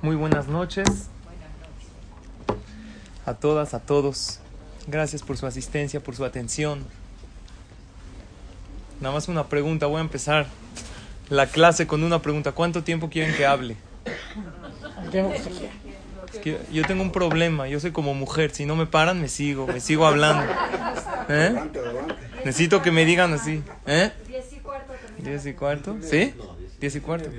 Muy buenas noches a todas, a todos. Gracias por su asistencia, por su atención. Nada más una pregunta, voy a empezar la clase con una pregunta. ¿Cuánto tiempo quieren que hable? Es que yo tengo un problema, yo soy como mujer, si no me paran me sigo, me sigo hablando. ¿Eh? Necesito que me digan así. ¿Eh? Diez y cuarto también. ¿Diez y cuarto? ¿Sí? ¿Diez y cuarto?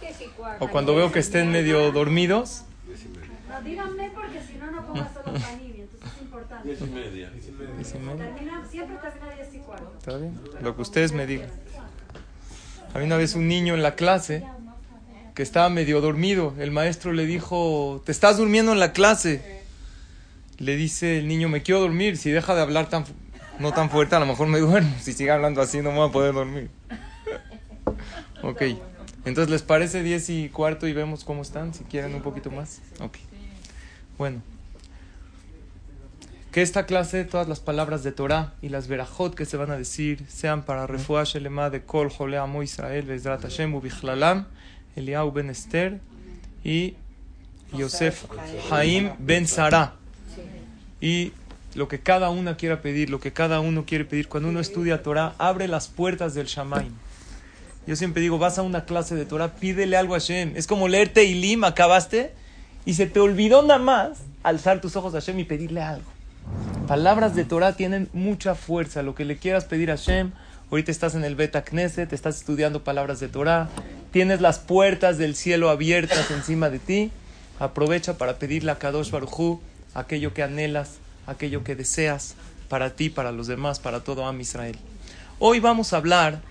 Diez y. O cuando veo que estén medio dormidos. No, díganme porque si no, no pongas solo Panini, entonces es importante. Diez y media. Termina, siempre termina diez y cuarto. ¿Está bien? Lo que ustedes me digan. Había una vez un niño en la clase que estaba medio dormido. El maestro le dijo, ¿te estás durmiendo en la clase? Le dice el niño, me quiero dormir. Si deja de hablar tan, no tan fuerte, a lo mejor me duermo. Si sigue hablando así, no me voy a poder dormir. ok. Entonces, ¿les parece 10 y cuarto y vemos cómo están? Si quieren un poquito más. Ok. Bueno. Que esta clase, todas las palabras de Torah y las verajot que se van a decir, sean para Refuah Shelema de Kol Jole Amo Israel, Bezrat Hashem, Ubichlalam, Eliau Ben Esther y Yosef Haim Ben Sara. Y lo que cada una quiera pedir, lo que cada uno quiere pedir, cuando uno estudia Torah, abre las puertas del Shamaim. Yo siempre digo, vas a una clase de Torah, pídele algo a Hashem. Es como leerte Ilim, acabaste, y se te olvidó nada más alzar tus ojos a Hashem y pedirle algo. Palabras de Torah tienen mucha fuerza. Lo que le quieras pedir a Hashem, ahorita estás en el Beta Knesset, estás estudiando palabras de Torah, tienes las puertas del cielo abiertas encima de ti. Aprovecha para pedirle a Kadosh Barujú aquello que anhelas, aquello que deseas para ti, para los demás, para todo Am Israel. Hoy vamos a hablar,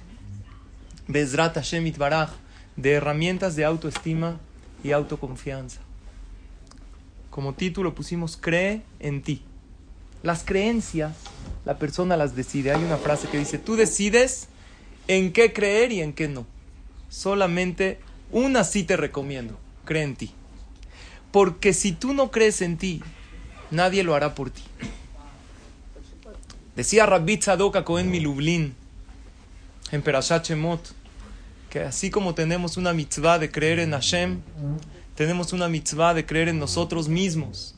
Bezrat Hashem Itbaraj, de herramientas de autoestima y autoconfianza. Como título pusimos Cree en ti. Las creencias, la persona las decide. Hay una frase que dice, tú decides en qué creer y en qué no. Solamente una sí te recomiendo, cree en ti. Porque si tú no crees en ti, nadie lo hará por ti. Decía Rabbi Tzadok Cohen Milublin en Perashat que así como tenemos una mitzvah de creer en Hashem, tenemos una mitzvah de creer en nosotros mismos.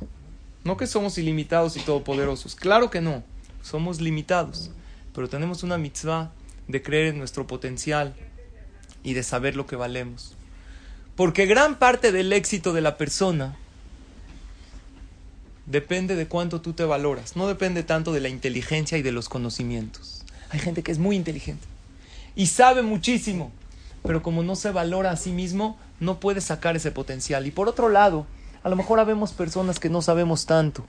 No que somos ilimitados y todopoderosos, claro que no, somos limitados, pero tenemos una mitzvah de creer en nuestro potencial y de saber lo que valemos. Porque gran parte del éxito de la persona depende de cuánto tú te valoras, no depende tanto de la inteligencia y de los conocimientos. Hay gente que es muy inteligente y sabe muchísimo, pero como no se valora a sí mismo, no puede sacar ese potencial. Y por otro lado, a lo mejor habemos personas que no sabemos tanto,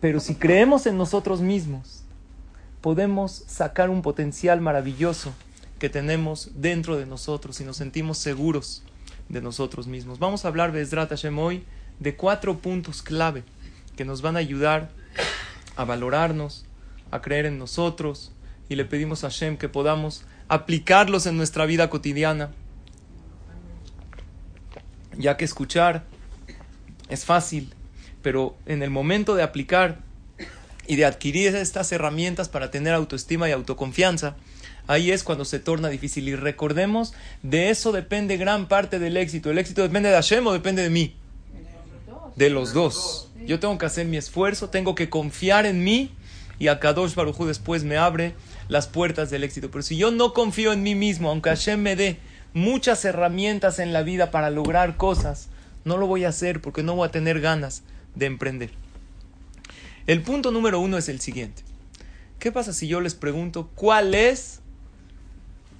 pero si creemos en nosotros mismos, podemos sacar un potencial maravilloso que tenemos dentro de nosotros y nos sentimos seguros de nosotros mismos. Vamos a hablar, Bezrat Hashem, hoy de cuatro puntos clave que nos van a ayudar a valorarnos, a creer en nosotros y le pedimos a Hashem que podamos aplicarlos en nuestra vida cotidiana, ya que escuchar es fácil, pero en el momento de aplicar y de adquirir estas herramientas para tener autoestima y autoconfianza, ahí es cuando se torna difícil. Y recordemos, de eso depende gran parte del éxito. ¿El éxito depende de Hashem o depende de mí? De los dos. Yo tengo que hacer mi esfuerzo, tengo que confiar en mí y a Kadosh Baruj Hu después me abre las puertas del éxito. Pero si yo no confío en mí mismo, aunque Hashem me dé muchas herramientas en la vida para lograr cosas, no lo voy a hacer porque no voy a tener ganas de emprender. El punto número uno es el siguiente. ¿Qué pasa si yo les pregunto cuál es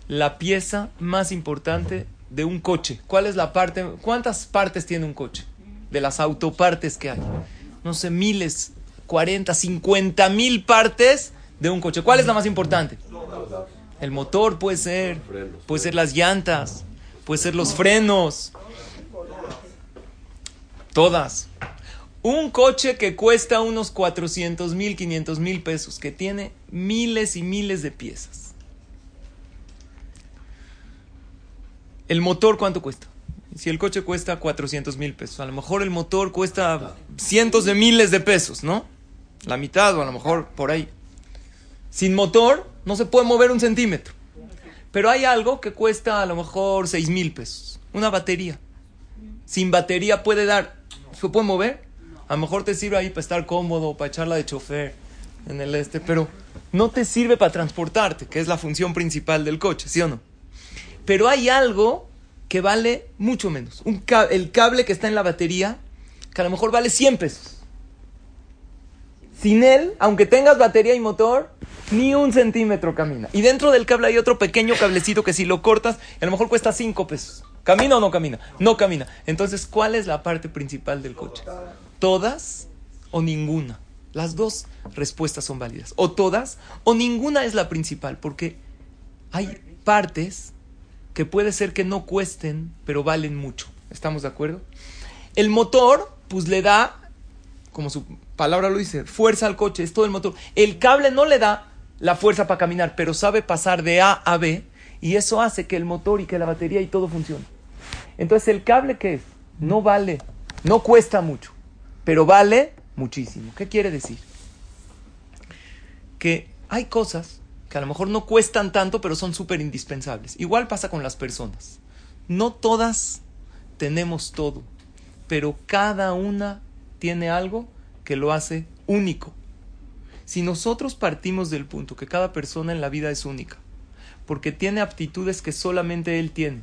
la pieza más importante de un coche? ¿Cuál es la parte? ¿Cuántas partes tiene un coche? De las autopartes que hay. No sé, miles, 40, 50 mil partes de un coche. ¿Cuál es la más importante? El motor puede ser, puede ser las llantas, puede ser los frenos. Todas. Un coche que cuesta unos 400 mil, 500 mil pesos, que tiene miles y miles de piezas. ¿El motor cuánto cuesta? Si el coche cuesta 400 mil pesos, a lo mejor el motor cuesta cientos de miles de pesos, ¿no? La mitad o a lo mejor por ahí. Sin motor no se puede mover un centímetro. Pero hay algo que cuesta a lo mejor 6 mil pesos. Una batería. Sin batería puede dar. ¿Se puede mover? A lo mejor te sirve ahí para estar cómodo, para echarla de chofer en el este, pero no te sirve para transportarte, que es la función principal del coche, ¿sí o no? Pero hay algo que vale mucho menos. El cable que está en la batería, que a lo mejor vale 100 pesos. Sin él, aunque tengas batería y motor, ni un centímetro camina. Y dentro del cable hay otro pequeño cablecito que si lo cortas, a lo mejor cuesta 5 pesos. ¿Camina o no camina? No camina. Entonces, ¿cuál es la parte principal del coche? ¿Todas o ninguna? Las dos respuestas son válidas. O todas o ninguna es la principal, porque hay partes que puede ser que no cuesten, pero valen mucho. ¿Estamos de acuerdo? El motor, pues le da, como su palabra lo dice, fuerza al coche, es todo el motor. El cable no le da la fuerza para caminar, pero sabe pasar de A a B y eso hace que el motor y que la batería y todo funcione. Entonces, ¿el cable qué es? No vale, no cuesta mucho, pero vale muchísimo. ¿Qué quiere decir? Que hay cosas que a lo mejor no cuestan tanto, pero son súper indispensables. Igual pasa con las personas. No todas tenemos todo, pero cada una tiene algo que lo hace único. Si nosotros partimos del punto que cada persona en la vida es única, porque tiene aptitudes que solamente él tiene,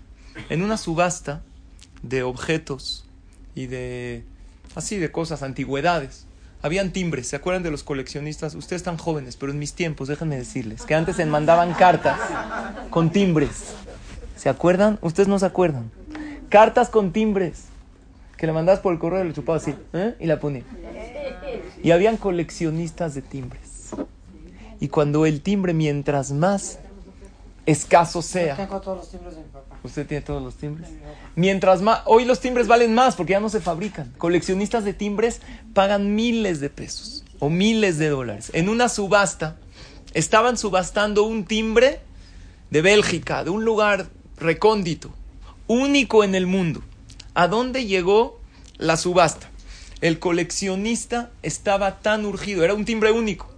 en una subasta de objetos y de así de cosas, antigüedades, habían timbres, ¿se acuerdan de los coleccionistas? Ustedes están jóvenes, pero en mis tiempos, déjenme decirles, que antes se mandaban cartas con timbres. ¿Se acuerdan? Ustedes no se acuerdan. Cartas con timbres. Que le mandabas por el correo y le chupaba así, ¿eh? y la ponía. Y habían coleccionistas de timbres. Y cuando el timbre, mientras más escaso sea. Tengo todos los timbres de mi papá. ¿Usted tiene todos los timbres? Mientras más, hoy los timbres valen más porque ya no se fabrican. Coleccionistas de timbres pagan miles de pesos o miles de dólares. En una subasta estaban subastando un timbre de Bélgica, de un lugar recóndito, único en el mundo. ¿A dónde llegó la subasta? El coleccionista estaba tan urgido, era un timbre único.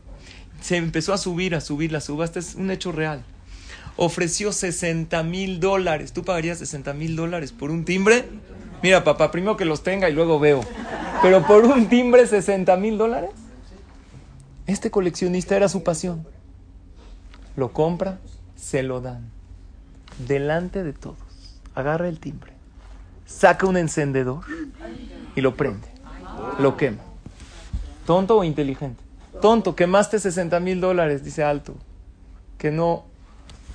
Se empezó a subir, a subir la subasta, es un hecho real ofreció 60 mil dólares. ¿Tú pagarías 60 mil dólares por un timbre? Mira, papá, primero que los tenga y luego veo. Pero por un timbre, 60 mil dólares. Este coleccionista era su pasión. Lo compra, se lo dan. Delante de todos. Agarra el timbre. Saca un encendedor y lo prende. Lo quema. ¿Tonto o inteligente? Tonto, quemaste 60 mil dólares, dice Alto. Que no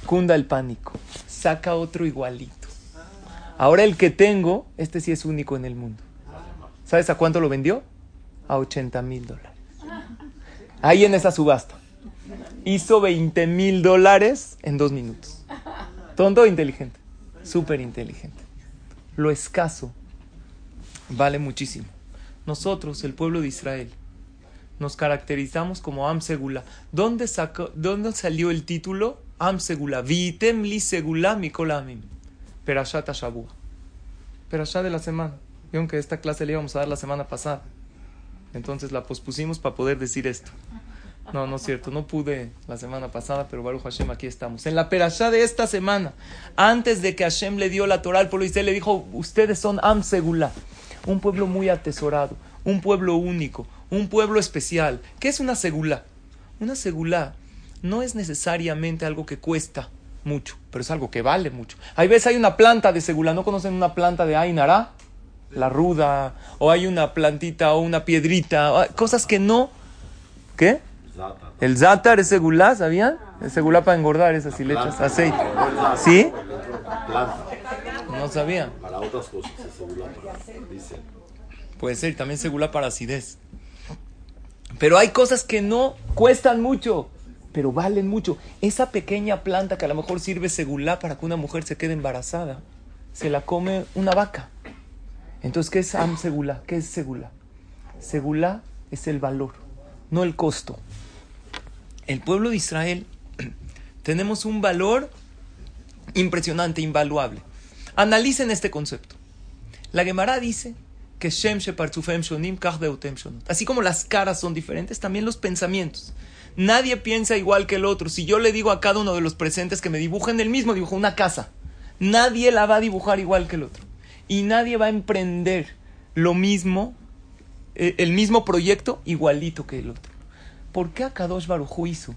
cunda el pánico. Saca otro igualito. Ahora el que tengo, este sí es único en el mundo. ¿Sabes a cuánto lo vendió? A 80 mil dólares. Ahí en esa subasta. Hizo 20 mil dólares en dos minutos. Tonto o inteligente. Súper inteligente. Lo escaso vale muchísimo. Nosotros, el pueblo de Israel, nos caracterizamos como Am Segula. ¿Dónde, sacó, ¿Dónde salió el título? Am Segula. Vitem li Segula mikolamim. Perashat Ashabua. Perashat de la semana. Vieron que esta clase le íbamos a dar la semana pasada. Entonces la pospusimos para poder decir esto. No, no es cierto. No pude la semana pasada, pero Baruch Hashem, aquí estamos. En la perashá de esta semana, antes de que Hashem le dio la Torah al pueblo Israel, le dijo, ustedes son Am Segula. Un pueblo muy atesorado. Un pueblo único un pueblo especial. ¿Qué es una segula? Una segula no es necesariamente algo que cuesta mucho, pero es algo que vale mucho. Hay veces hay una planta de segula, ¿no conocen una planta de Ainara? La ruda, o hay una plantita o una piedrita, cosas que no. ¿Qué? El zátar es segula, ¿sabían? Es segula para engordar esas si le echas aceite. ¿Sí? No sabían. Para otras cosas es segula dicen. Puede ser, también segula para acidez. Pero hay cosas que no cuestan mucho, pero valen mucho. Esa pequeña planta que a lo mejor sirve segulá para que una mujer se quede embarazada, se la come una vaca. Entonces, ¿qué es Am Segula? ¿Qué es Segula? Segula es el valor, no el costo. El pueblo de Israel tenemos un valor impresionante, invaluable. Analicen este concepto. La Gemara dice que Shem Shonim. Así como las caras son diferentes, también los pensamientos. Nadie piensa igual que el otro. Si yo le digo a cada uno de los presentes que me dibujen el mismo dibujo, una casa, nadie la va a dibujar igual que el otro. Y nadie va a emprender lo mismo, eh, el mismo proyecto igualito que el otro. ¿Por qué Akadosh Baruj hizo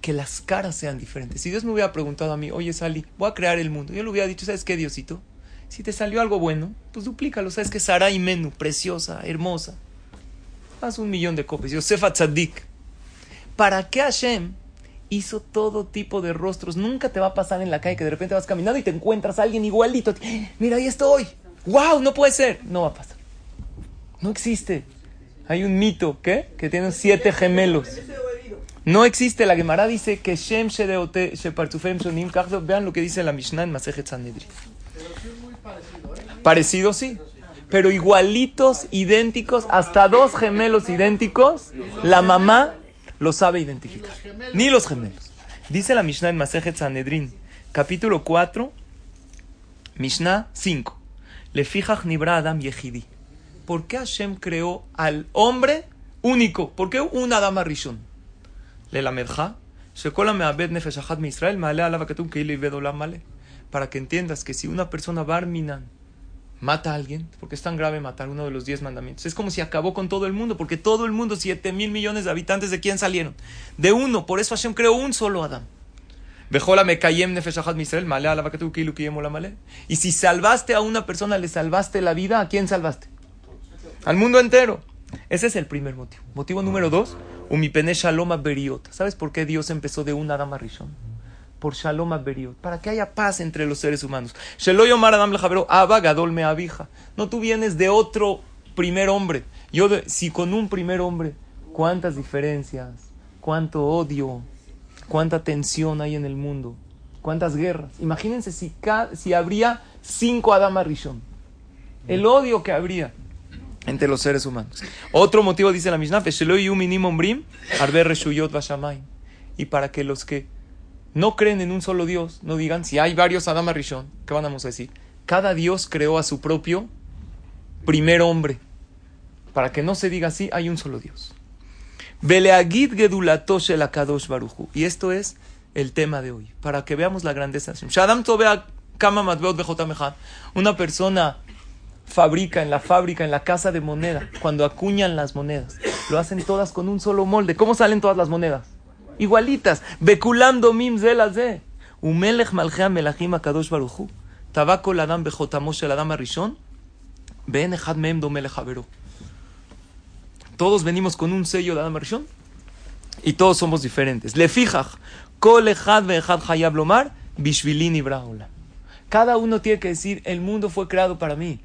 que las caras sean diferentes? Si Dios me hubiera preguntado a mí, oye Sally, voy a crear el mundo, yo le hubiera dicho, ¿sabes qué, Diosito? Si te salió algo bueno, pues duplícalo. ¿Sabes que Sara y preciosa, hermosa? Haz un millón de copias. Yosefa Tzadik. ¿Para qué Hashem hizo todo tipo de rostros? Nunca te va a pasar en la calle que de repente vas caminando y te encuentras a alguien igualito. Mira, ahí estoy. ¡Wow! No puede ser. No va a pasar. No existe. Hay un mito, ¿qué? Que tiene siete gemelos. No existe. La Gemara dice que Shem Shedeote Shepartufem Shonim Vean lo que dice la Mishnah en Masejet Sanedri. Parecido, sí. Pero igualitos, idénticos, hasta dos gemelos idénticos, la mamá lo sabe identificar. Ni los gemelos. Dice la Mishnah en Masejet Sanedrin, capítulo 4, Mishnah 5. Le fijach nibra Adam Yehidi. ¿Por qué Hashem creó al hombre único? ¿Por qué un Adam Rishon? Para que entiendas que si una persona barminan mata a alguien, porque es tan grave matar uno de los diez mandamientos. Es como si acabó con todo el mundo, porque todo el mundo, siete mil millones de habitantes, ¿de quién salieron? De uno, por eso Hashem creó un solo Adam. Y si salvaste a una persona, le salvaste la vida, ¿a quién salvaste? Al mundo entero. Ese es el primer motivo. Motivo número dos, umipene shalom beriot. ¿Sabes por qué Dios empezó de un Adam Rishon? por Shalom Beriot, para que haya paz entre los seres humanos. Adam Abba Gadol me abija. No tú vienes de otro primer hombre. Yo si con un primer hombre, cuántas diferencias, cuánto odio, cuánta tensión hay en el mundo, cuántas guerras. Imagínense si, si habría cinco Adam Rishon. El odio que habría entre los seres humanos. Otro motivo dice la Mishnah, y para que los que no creen en un solo Dios, no digan, si hay varios Adam Rishon, ¿qué vamos a decir? Cada Dios creó a su propio primer hombre. Para que no se diga así, hay un solo Dios. Y esto es el tema de hoy, para que veamos la grandeza. Una persona fabrica en la fábrica, en la casa de moneda, cuando acuñan las monedas, lo hacen todas con un solo molde. ¿Cómo salen todas las monedas? igualitas. Bekulando mim ze. Umelech malchea melachim akadosh baruchu. Tabako ladam bejotamos el adam arishon. Ben echad mem Todos venimos con un sello de adam arishon. Y todos somos diferentes. Le fijach. Kol echad veechad hayab lomar. Bishvilin braula. Cada uno tiene que decir, el mundo fue creado para mí.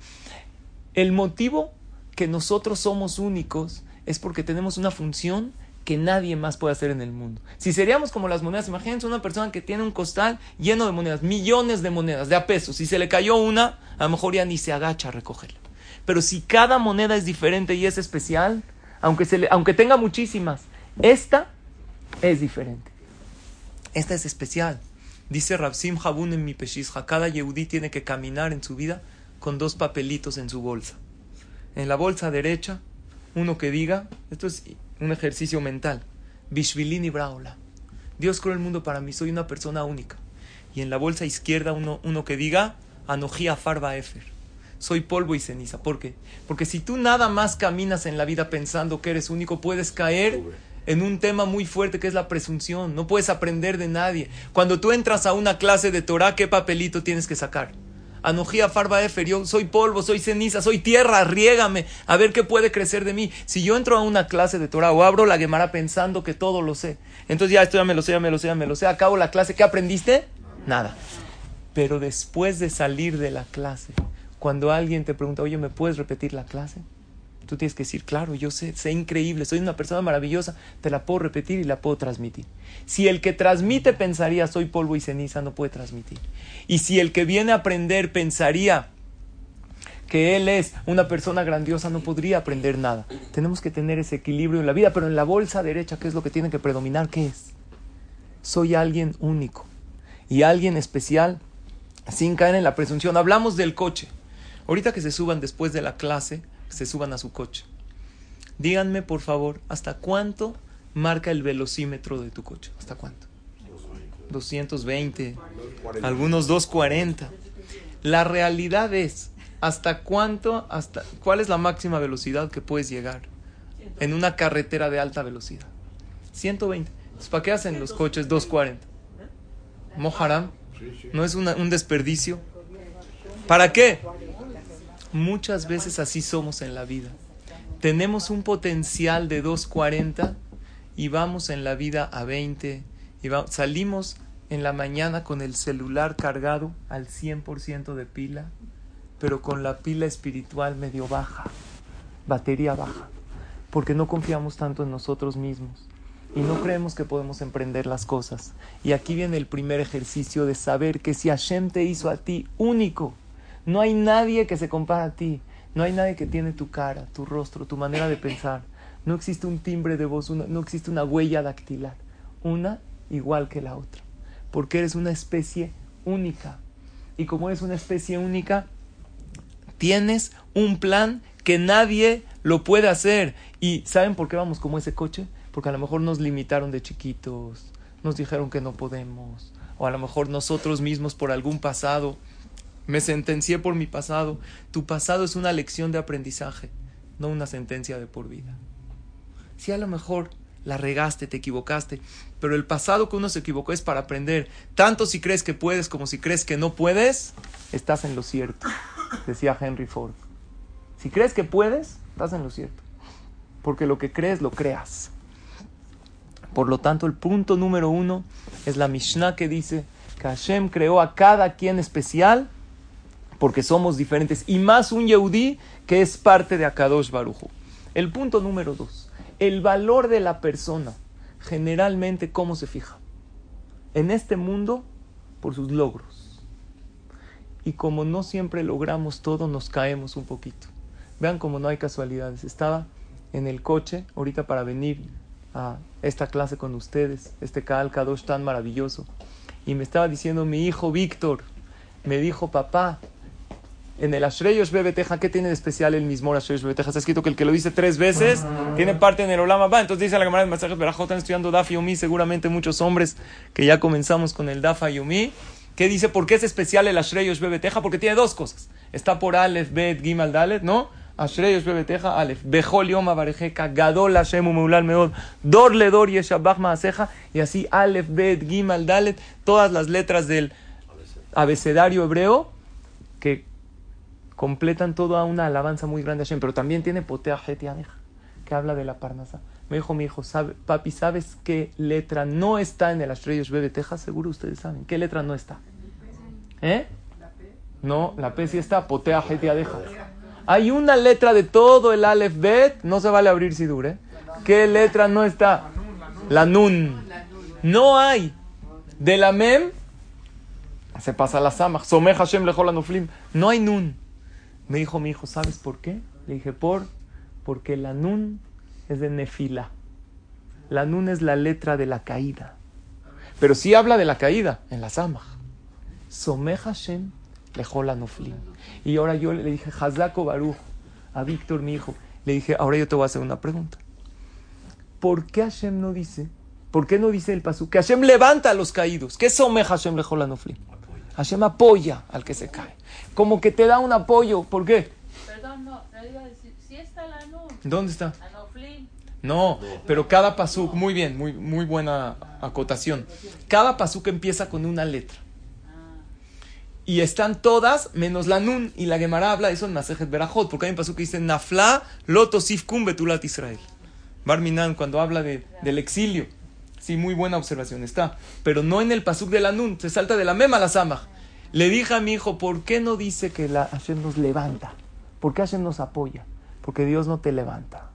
El motivo que nosotros somos únicos es porque tenemos una función que nadie más puede hacer en el mundo. Si seríamos como las monedas, imagínense una persona que tiene un costal lleno de monedas, millones de monedas, de a pesos. Si se le cayó una, a lo mejor ya ni se agacha a recogerla. Pero si cada moneda es diferente y es especial, aunque, tenga muchísimas, esta es diferente. Esta es especial. Dice Rabsim Habun en mi peshizha, cada yehudí tiene que caminar en su vida con dos papelitos en su bolsa. En la bolsa derecha, uno que diga, esto es un ejercicio mental. Bishvilini Braula. Dios creó el mundo para mí, soy una persona única. Y en la bolsa izquierda uno, uno que diga, Anojía Farba Efer. Soy polvo y ceniza. ¿Por qué? Porque si tú nada más caminas en la vida pensando que eres único, puedes caer en un tema muy fuerte que es la presunción. No puedes aprender de nadie. Cuando tú entras a una clase de Torah, ¿qué papelito tienes que sacar? Anojía Farba Efer, yo soy polvo, soy ceniza, soy tierra, riégame, a ver qué puede crecer de mí. Si yo entro a una clase de Torah o abro la Gemara pensando que todo lo sé, entonces ya esto ya me lo sé, ya me lo sé, ya me lo sé, acabo la clase, ¿qué aprendiste? Nada. Pero después de salir de la clase, cuando alguien te pregunta, oye, ¿me puedes repetir la clase? Tú tienes que decir, claro, yo sé, sé increíble, soy una persona maravillosa, te la puedo repetir y la puedo transmitir. Si el que transmite pensaría, soy polvo y ceniza, no puede transmitir. Y si el que viene a aprender pensaría que él es una persona grandiosa, no podría aprender nada. Tenemos que tener ese equilibrio en la vida, pero en la bolsa derecha, ¿qué es lo que tiene que predominar? ¿Qué es? Soy alguien único y alguien especial sin caer en la presunción. Hablamos del coche. Ahorita que se suban después de la clase, se suban a su coche. Díganme, por favor, ¿hasta cuánto marca el velocímetro de tu coche? ¿Hasta cuánto? 220, algunos 240. La realidad es, ¿hasta cuánto, hasta cuál es la máxima velocidad que puedes llegar en una carretera de alta velocidad? 120. Entonces, ¿Para qué hacen los coches 240? Moharam, ¿no es un desperdicio? ¿Para qué? Muchas veces así somos en la vida. Tenemos un potencial de 240 y vamos en la vida a 20 y salimos en la mañana con el celular cargado al 100% de pila, pero con la pila espiritual medio baja, batería baja, porque no confiamos tanto en nosotros mismos y no creemos que podemos emprender las cosas. Y aquí viene el primer ejercicio de saber que si Hashem te hizo a ti único, no hay nadie que se compara a ti, no hay nadie que tiene tu cara, tu rostro, tu manera de pensar. No existe un timbre de voz, una- no existe una huella dactilar, una igual que la otra, porque eres una especie única. Y como eres una especie única, tienes un plan que nadie lo puede hacer. ¿Y saben por qué vamos como ese coche? Porque a lo mejor nos limitaron de chiquitos, nos dijeron que no podemos, o a lo mejor nosotros mismos por algún pasado, me sentencié por mi pasado. Tu pasado es una lección de aprendizaje, no una sentencia de por vida. Si a lo mejor la regaste, te equivocaste, pero el pasado que uno se equivocó es para aprender. Tanto si crees que puedes como si crees que no puedes, estás en lo cierto, decía Henry Ford. Si crees que puedes, estás en lo cierto. Porque lo que crees, lo creas. Por lo tanto, el punto número uno es la Mishnah que dice que Hashem creó a cada quien especial porque somos diferentes. Y más un Yehudí que es parte de Akadosh Barujo. El punto número dos. El valor de la persona. Generalmente, ¿cómo se fija? En este mundo, por sus logros. Y como no siempre logramos todo, nos caemos un poquito. Vean como no hay casualidades. Estaba en el coche ahorita para venir a esta clase con ustedes, este Kaal Kadosh tan maravilloso. Y me estaba diciendo mi hijo Víctor, me dijo, papá, en el Ashreyosh Bebeteja, ¿qué tiene de especial el mismo Ashreyosh Bebeteja? Está escrito que el que lo dice tres veces tiene parte en el Olama Ba. Entonces dice la cámara de mensajes Berajot, están estudiando Daf Yomi, seguramente muchos hombres que ya comenzamos con el Daf Yomi. ¿Qué dice? ¿Por qué es especial el Ashreyosh Bebeteja? Porque tiene dos cosas. Está por Aleph, Bet, Gimal, Dalet, ¿no? Ashreyosh Bebeteja, Aleph, Bejol Yom Abarejeka, Gadol Hashem Umeulal Meod, Dor Ledor Yeshabach Maaseja, y así Aleph, Bet, Gimal, Dalet, todas las letras del abecedario hebreo que completan toda una alabanza muy grande a Hashem, pero también tiene Potea Hetianeja, que habla de la Parnasa. Me dijo mi hijo, ¿sabe, papi, ¿sabes qué letra no está en el Ashreyosh Bebeteja? Seguro ustedes saben. ¿Qué letra no está? ¿Eh? No, la P sí está, Potea Hetianeja. Hay una letra de todo el Aleph Bet, no se vale abrir Sidur, ¿eh? ¿Qué letra no está? La Nun. No hay. De la Mem se pasa la Samach. Somej Hashem lejol anuflim. No hay Nun. Me dijo mi hijo, ¿sabes por qué? Le dije, por, porque la Nun es de Nefila. La Nun es la letra de la caída. Pero sí habla de la caída en la Samach. Somej Hashem lejol anuflim. Y ahora yo le dije, Hazako Baruch, a Víctor, mi hijo, le dije, ahora yo te voy a hacer una pregunta. ¿Por qué Hashem no dice, por qué no dice el pasú, que Hashem levanta a los caídos? ¿Qué someja Hashem lejol anuflim? Hashem apoya al que se cae. Como que te da un apoyo. ¿Por qué? Perdón, no, te iba a decir, si está la NUN, ¿Dónde está? No, pero cada pasuk, muy bien, muy, muy buena acotación. Cada pasuk empieza con una letra. Y están todas menos la nun. Y la Gemara habla de eso en Masejet Berajot. Porque hay un pasuk que dice Nafla lotosif kum betulat Israel. Barminan, cuando habla de, del exilio. Sí, muy buena observación está. Pero no en el pasuk de la nun. Se salta de la mema a la samach. Le dije a mi hijo, ¿por qué no dice que la Hashem nos levanta? ¿Por qué Hashem nos apoya? Porque Dios no te levanta.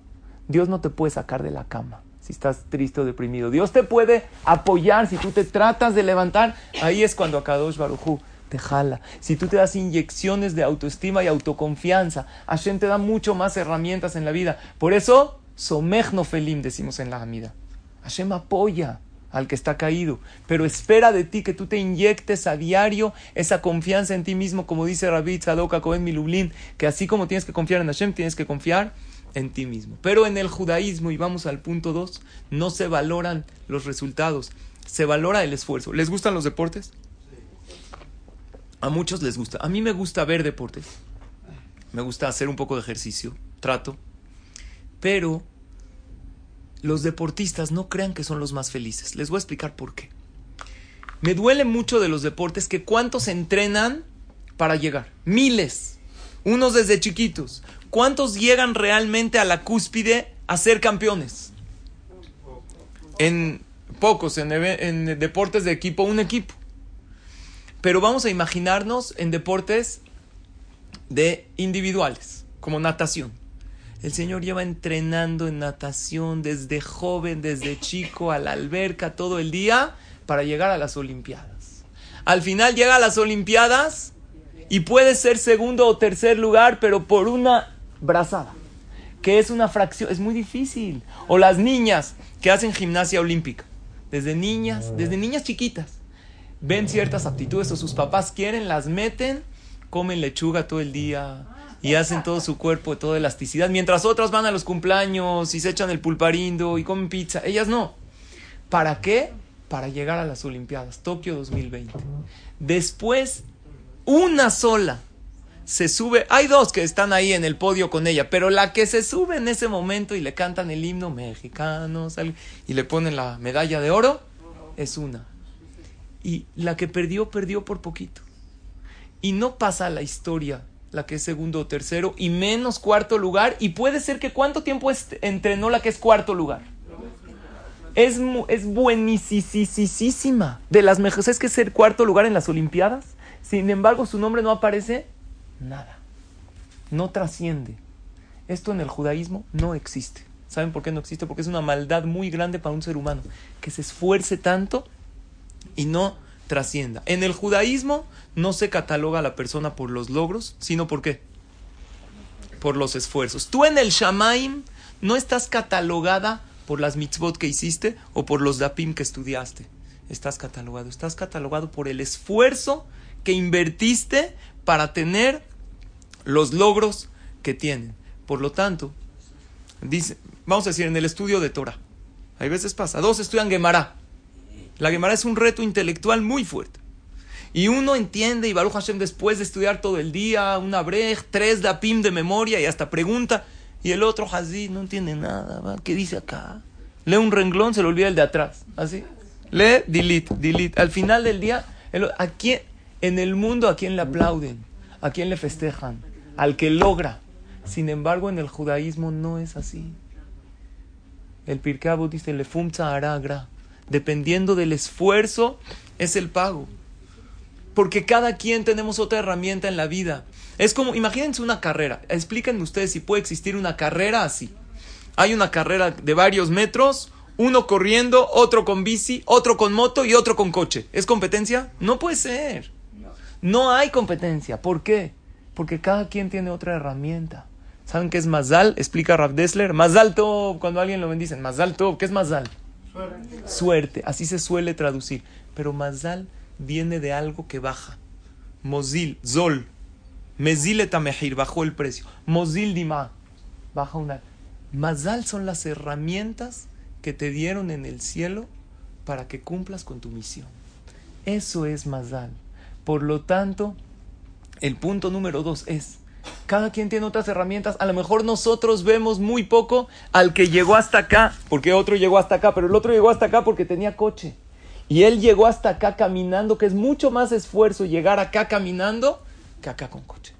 Dios no te puede sacar de la cama si estás triste o deprimido. Dios te puede apoyar si tú te tratas de levantar. Ahí es cuando Akadosh Barujú te jala. Si tú te das inyecciones de autoestima y autoconfianza, Hashem te da mucho más herramientas en la vida. Por eso, Somech no felim, decimos en la Amida. Hashem apoya al que está caído, pero espera de ti que tú te inyectes a diario esa confianza en ti mismo, como dice Rabbi Tzadok Cohen Milublin, que así como tienes que confiar en Hashem, tienes que confiar en ti mismo. Pero en el judaísmo, y vamos al punto 2, no se valoran los resultados, se valora el esfuerzo. ¿Les gustan los deportes? A muchos les gusta. A mí me gusta ver deportes. Me gusta hacer un poco de ejercicio, trato. Pero los deportistas no crean que son los más felices. Les voy a explicar por qué. Me duele mucho de los deportes que cuántos entrenan para llegar. Miles. Unos desde chiquitos. ¿Cuántos llegan realmente a la cúspide a ser campeones? En pocos, en, en deportes de equipo, un equipo. Pero vamos a imaginarnos en deportes de individuales, como natación. El Señor lleva entrenando en natación desde joven, desde chico, a la alberca todo el día para llegar a las Olimpiadas. Al final llega a las Olimpiadas y puede ser segundo o tercer lugar, pero por una brazada, que es una fracción, es muy difícil. O las niñas que hacen gimnasia olímpica, desde niñas, desde niñas chiquitas, ven ciertas aptitudes o sus papás quieren, las meten, comen lechuga todo el día y hacen todo su cuerpo, toda elasticidad, mientras otras van a los cumpleaños y se echan el pulparindo y comen pizza. Ellas no. ¿Para qué? Para llegar a las Olimpiadas, Tokio 2020. Después, una sola se sube. Hay dos que están ahí en el podio con ella, pero la que se sube en ese momento y le cantan el himno mexicano y le ponen la medalla de oro es una. Y la que perdió, perdió por poquito. Y no pasa la historia la que es segundo o tercero y menos cuarto lugar. Y puede ser que cuánto tiempo entrenó la que es cuarto lugar. Es, es buenísima. De las mejores. Es que ser cuarto lugar en las Olimpiadas. Sin embargo, su nombre no aparece nada. No trasciende. Esto en el judaísmo no existe. ¿Saben por qué no existe? Porque es una maldad muy grande para un ser humano. Que se esfuerce tanto y no trascienda. En el judaísmo no se cataloga a la persona por los logros, sino por qué? Por los esfuerzos. Tú en el Shamaim no estás catalogada por las mitzvot que hiciste o por los dapim que estudiaste. Estás catalogado. Estás catalogado por el esfuerzo que invertiste para tener los logros que tienen. Por lo tanto, dice, vamos a decir, en el estudio de Torah, hay veces pasa, dos estudian Gemara. La Gemara es un reto intelectual muy fuerte. Y uno entiende, y Baruch Hashem después de estudiar todo el día, una brej, tres dapim de memoria y hasta pregunta, y el otro Hazid no entiende nada, ¿qué dice acá? Lee un renglón, se le olvida el de atrás, así. Lee, delete, delete. Al final del día, ¿a quién, en el mundo a quién le aplauden? ¿A quién le festejan? Al que logra. Sin embargo, en el judaísmo no es así. El Pirkei dice, le fumza aragra. Dependiendo del esfuerzo, es el pago. Porque cada quien tenemos otra herramienta en la vida. Es como, imagínense una carrera. Explíquenme ustedes si puede existir una carrera así. Hay una carrera de varios metros, uno corriendo, otro con bici, otro con moto y otro con coche. ¿Es competencia? No puede ser. No hay competencia. ¿Por qué? Porque cada quien tiene otra herramienta. ¿Saben qué es Mazal? Explica Rav Dessler. Mazal Tov, cuando alguien lo bendice. Mazal Tov, ¿qué es Mazal? Suerte. Suerte. Así se suele traducir. Pero Mazal viene de algo que baja. Mozil, Zol. Mezil etamehir, bajó el precio. Mozil dima, baja una. Mazal son las herramientas que te dieron en el cielo para que cumplas con tu misión. Eso es Mazal. Por lo tanto, el punto número dos es, cada quien tiene otras herramientas. A lo mejor nosotros vemos muy poco al que llegó hasta acá, porque otro llegó hasta acá, pero el otro llegó hasta acá porque tenía coche. Y él llegó hasta acá caminando, que es mucho más esfuerzo llegar acá caminando que acá con coche.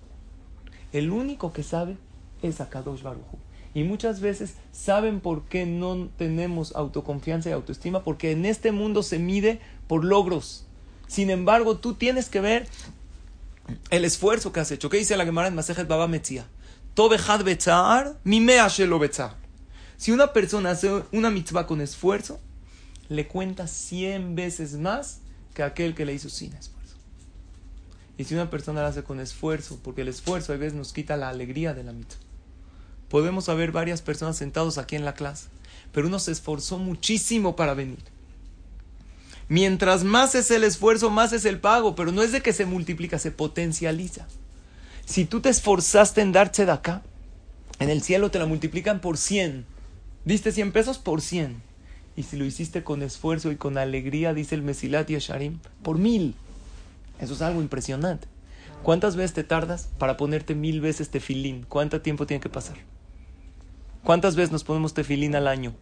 El único que sabe es Akadosh Baruchu. Y muchas veces saben por qué no tenemos autoconfianza y autoestima, porque en este mundo se mide por logros. Sin embargo, tú tienes que ver el esfuerzo que has hecho. ¿Qué dice la Gemara en Masejet Baba Metzia? Tobejad betzar, mimea shelo betzar. Si una persona hace una mitzvah con esfuerzo, le cuenta 100 veces más que aquel que le hizo sin esfuerzo. Y si una persona la hace con esfuerzo, porque el esfuerzo a veces nos quita la alegría de la mitzvah. Podemos haber varias personas sentados aquí en la clase, pero uno se esforzó muchísimo para venir. Mientras más es el esfuerzo, más es el pago, pero no es de que se multiplica, se potencializa. Si tú te esforzaste en darse de acá, en el cielo te la multiplican por 100. Diste 100 pesos por 100. Y si lo hiciste con esfuerzo y con alegría, dice el Mesilat y Sharim, por mil. Eso es algo impresionante. ¿Cuántas veces te tardas para ponerte mil veces tefilín? ¿Cuánto tiempo tiene que pasar? ¿Cuántas veces nos ponemos tefilín al año?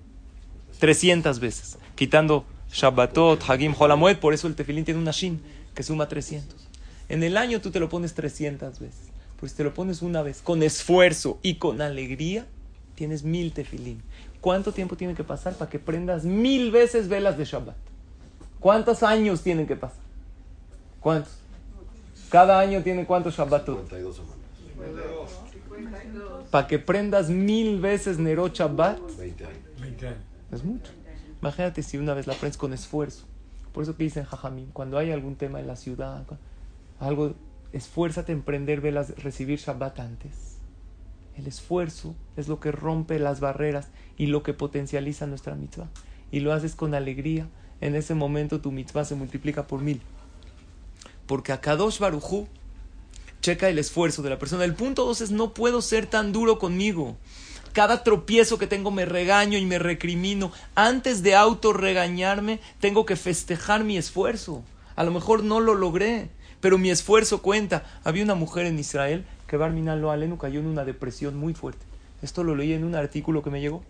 300 veces. Quitando Shabbatot, Hagim, Holamued, por eso el tefilín tiene una shin que suma 300. En el año tú te lo pones 300 veces. Pues te lo pones una vez con esfuerzo y con alegría, tienes mil tefilín. ¿Cuánto tiempo tiene que pasar para que prendas mil veces velas de Shabbat? ¿Cuántos años tienen que pasar? ¿Cuántos? Cada año tiene cuántos Shabbatot? 52 semanas. Para que prendas mil veces Nerot Shabbat, 20 años. es mucho. Imagínate si una vez la aprendes con esfuerzo. Por eso que dicen Jajamín, cuando hay algún tema en la ciudad, algo, esfuérzate en prender velas, recibir Shabbat antes. El esfuerzo es lo que rompe las barreras y lo que potencializa nuestra mitzvah. Y lo haces con alegría. En ese momento tu mitzvah se multiplica por mil. Porque a Kadosh Barujú checa el esfuerzo de la persona. El punto dos es no puedo ser tan duro conmigo. Cada tropiezo que tengo me regaño y me recrimino. Antes de autorregañarme, tengo que festejar mi esfuerzo. A lo mejor no lo logré, pero mi esfuerzo cuenta. Había una mujer en Israel que Barminan lo cayó en una depresión muy fuerte. Esto lo leí en un artículo que me llegó.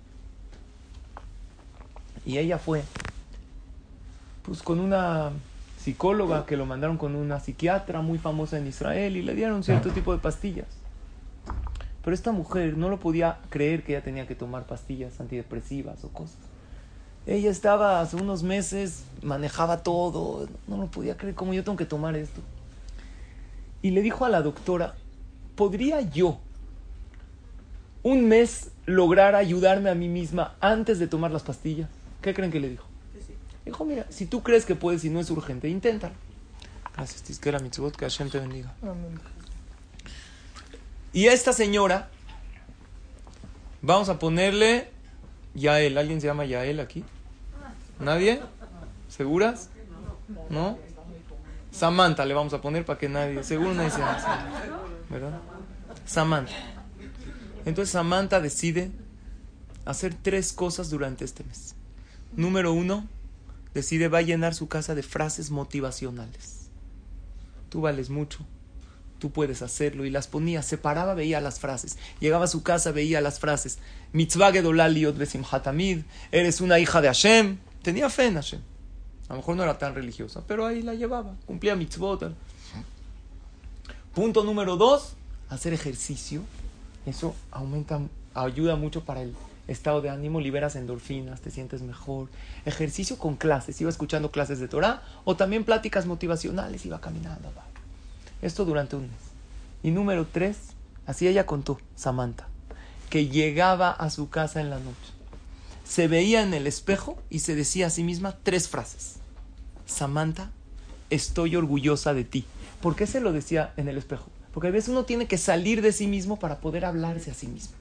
Y ella fue, pues con una psicóloga que lo mandaron con una psiquiatra muy famosa en Israel y le dieron cierto tipo de pastillas. Pero esta mujer no lo podía creer que ella tenía que tomar pastillas antidepresivas o cosas. Ella estaba hace unos meses, manejaba todo, no lo podía creer cómo yo tengo que tomar esto. Y le dijo a la doctora, ¿podría yo un mes lograr ayudarme a mí misma antes de tomar las pastillas? ¿Qué creen que le dijo? Dijo, mira, si tú crees que puedes y no es urgente, inténtalo. Gracias, Tizkera Mitzvot, que Hashem te bendiga. Y esta señora, vamos a ponerle Yael. ¿Alguien se llama Yael aquí? ¿Nadie? ¿Seguras? ¿No? Samantha le vamos a poner para que nadie. Seguro nadie se llama ¿Verdad? Samantha. Entonces Samantha decide hacer tres cosas durante este mes. Número uno, decide va a llenar su casa de frases motivacionales. Tú vales mucho, tú puedes hacerlo. Y las ponía, se paraba, veía las frases. Llegaba a su casa, veía las frases. Mitzvah gedolá liot besimhat tamid. Eres una hija de Hashem. Tenía fe en Hashem. A lo mejor no era tan religiosa, pero ahí la llevaba. Cumplía mitzvot. Punto número dos, hacer ejercicio. Eso aumenta, ayuda mucho para el estado de ánimo, liberas endorfinas, te sientes mejor. Ejercicio con clases, iba escuchando clases de Torah o también pláticas motivacionales, iba caminando. va. Esto durante un mes. Y número tres, así ella contó, Samantha, que llegaba a su casa en la noche. Se veía en el espejo y se decía a sí misma tres frases. Samantha, estoy orgullosa de ti. ¿Por qué se lo decía en el espejo? Porque a veces uno tiene que salir de sí mismo para poder hablarse a sí mismo.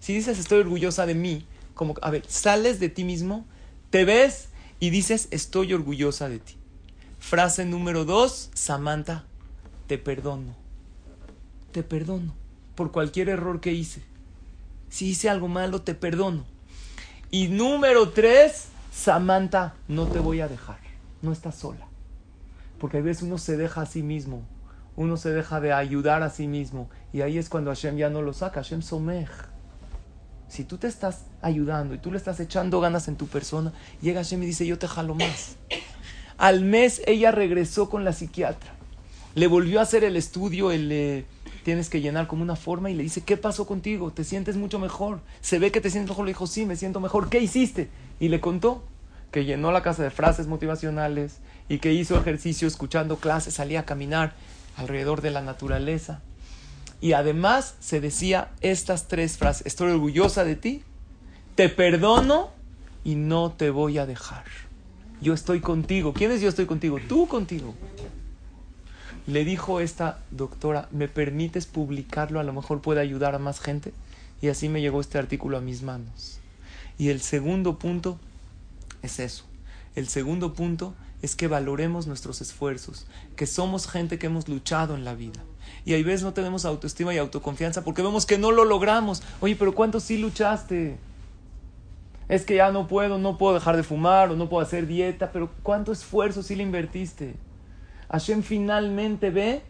Si dices estoy orgullosa de mí, como, a ver, sales de ti mismo, te ves y dices estoy orgullosa de ti. Frase número dos, Samantha, te perdono. Te perdono por cualquier error que hice. Si hice algo malo, te perdono. Y número tres, Samantha, no te voy a dejar. No estás sola. Porque a veces uno se deja a sí mismo. Uno se deja de ayudar a sí mismo. Y ahí es cuando Hashem ya no lo saca. Hashem somej. Si tú te estás ayudando y tú le estás echando ganas en tu persona, llega Hashem y dice, yo te jalo más. Al mes ella regresó con la psiquiatra. Le volvió a hacer el estudio, el... eh, tienes que llenar como una forma y le dice, ¿qué pasó contigo? ¿Te sientes mucho mejor? Se ve que te sientes mejor. Le dijo, sí, me siento mejor. ¿Qué hiciste? Y le contó que llenó la casa de frases motivacionales y que hizo ejercicio escuchando clases, salía a caminar alrededor de la naturaleza. Y además se decía estas tres frases. Estoy orgullosa de ti, te perdono y no te voy a dejar. Yo estoy contigo. ¿Quién es yo estoy contigo? Tú contigo. Le dijo esta doctora, ¿me permites publicarlo? A lo mejor puede ayudar a más gente. Y así me llegó este artículo a mis manos. Y el segundo punto es eso. El segundo punto es que valoremos nuestros esfuerzos, que somos gente que hemos luchado en la vida. Y hay veces no tenemos autoestima y autoconfianza porque vemos que no lo logramos. Oye, pero ¿cuánto sí luchaste? Es que ya no puedo, no puedo dejar de fumar o no puedo hacer dieta, pero ¿cuánto esfuerzo sí le invertiste? Hashem finalmente ve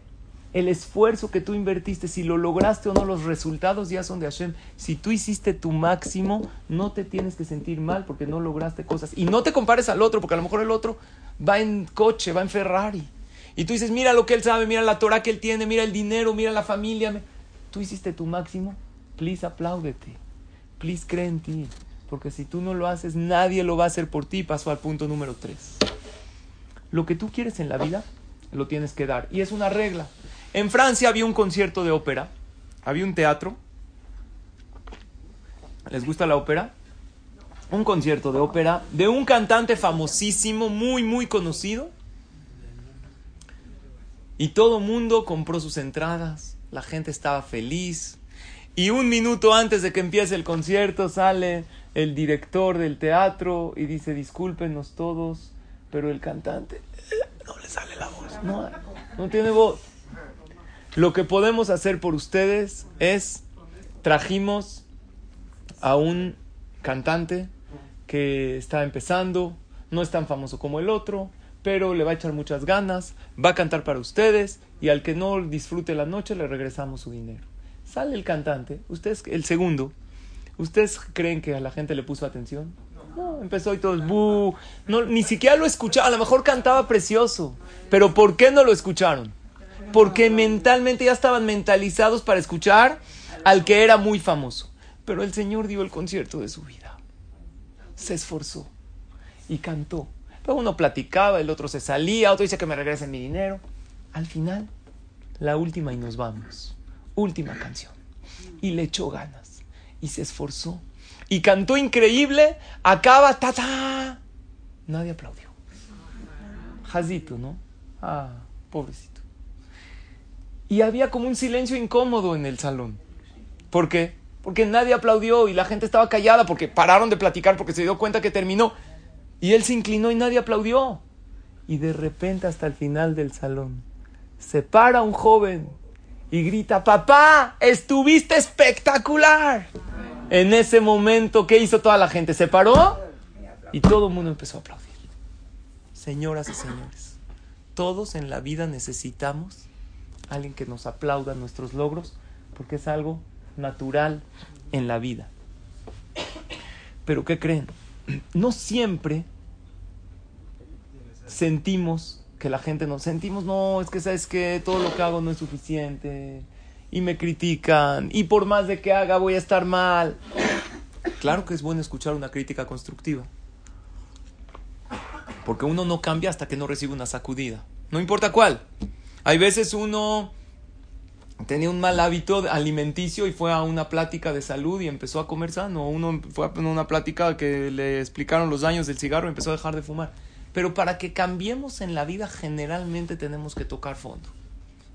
el esfuerzo que tú invertiste, si lo lograste o no, los resultados ya son de Hashem. Si tú hiciste tu máximo, no te tienes que sentir mal porque no lograste cosas. Y no te compares al otro, porque a lo mejor el otro va en coche, va en Ferrari. Y tú dices, mira lo que él sabe, mira la Torah que él tiene, mira el dinero, mira la familia. Tú hiciste tu máximo, please apláudete. Please cree en ti. Porque si tú no lo haces, nadie lo va a hacer por ti. Paso al punto número tres. Lo que tú quieres en la vida, lo tienes que dar. Y es una regla. En Francia había un concierto de ópera, había un teatro. ¿Les gusta la ópera? Un concierto de ópera de un cantante famosísimo, muy, muy conocido. Y todo mundo compró sus entradas, la gente estaba feliz. Y un minuto antes de que empiece el concierto sale el director del teatro y dice, discúlpenos todos, pero el cantante no le sale la voz, no, no tiene voz. Lo que podemos hacer por ustedes es, trajimos a un cantante que está empezando, no es tan famoso como el otro, pero le va a echar muchas ganas, va a cantar para ustedes y al que no disfrute la noche le regresamos su dinero. Sale el cantante, ustedes, el segundo, ¿ustedes creen que a la gente le puso atención? Empezó y todos, "Bu", no, ni siquiera lo escucharon, a lo mejor cantaba precioso, pero ¿por qué no lo escucharon? Porque mentalmente ya estaban mentalizados para escuchar al que era muy famoso. Pero el Señor dio el concierto de su vida. Se esforzó y cantó. Pero uno platicaba, el otro se salía, otro dice que me regresen mi dinero. Al final, la última y nos vamos. Última canción. Y le echó ganas. Y se esforzó. Y cantó increíble. Acaba, ta, ta. Nadie aplaudió. Jazito, ¿no? Ah, pobrecito. Y había como un silencio incómodo en el salón. ¿Por qué? Porque nadie aplaudió y la gente estaba callada porque pararon de platicar porque se dio cuenta que terminó. Y él se inclinó y nadie aplaudió. Y de repente hasta el final del salón se para un joven y grita, papá, estuviste espectacular. En ese momento, ¿qué hizo toda la gente? Se paró y todo el mundo empezó a aplaudir. Señoras y señores, todos en la vida necesitamos alguien que nos aplauda nuestros logros porque es algo natural en la vida. Pero ¿qué creen? No siempre sentimos que la gente nos sentimos, no, es que sabes que todo lo que hago no es suficiente y me critican y por más de que haga voy a estar mal. Claro que es bueno escuchar una crítica constructiva. Porque uno no cambia hasta que no recibe una sacudida. No importa cuál. Hay veces uno tenía un mal hábito alimenticio y fue a una plática de salud y empezó a comer sano. Uno fue a una plática que le explicaron los daños del cigarro y empezó a dejar de fumar. Pero para que cambiemos en la vida generalmente tenemos que tocar fondo.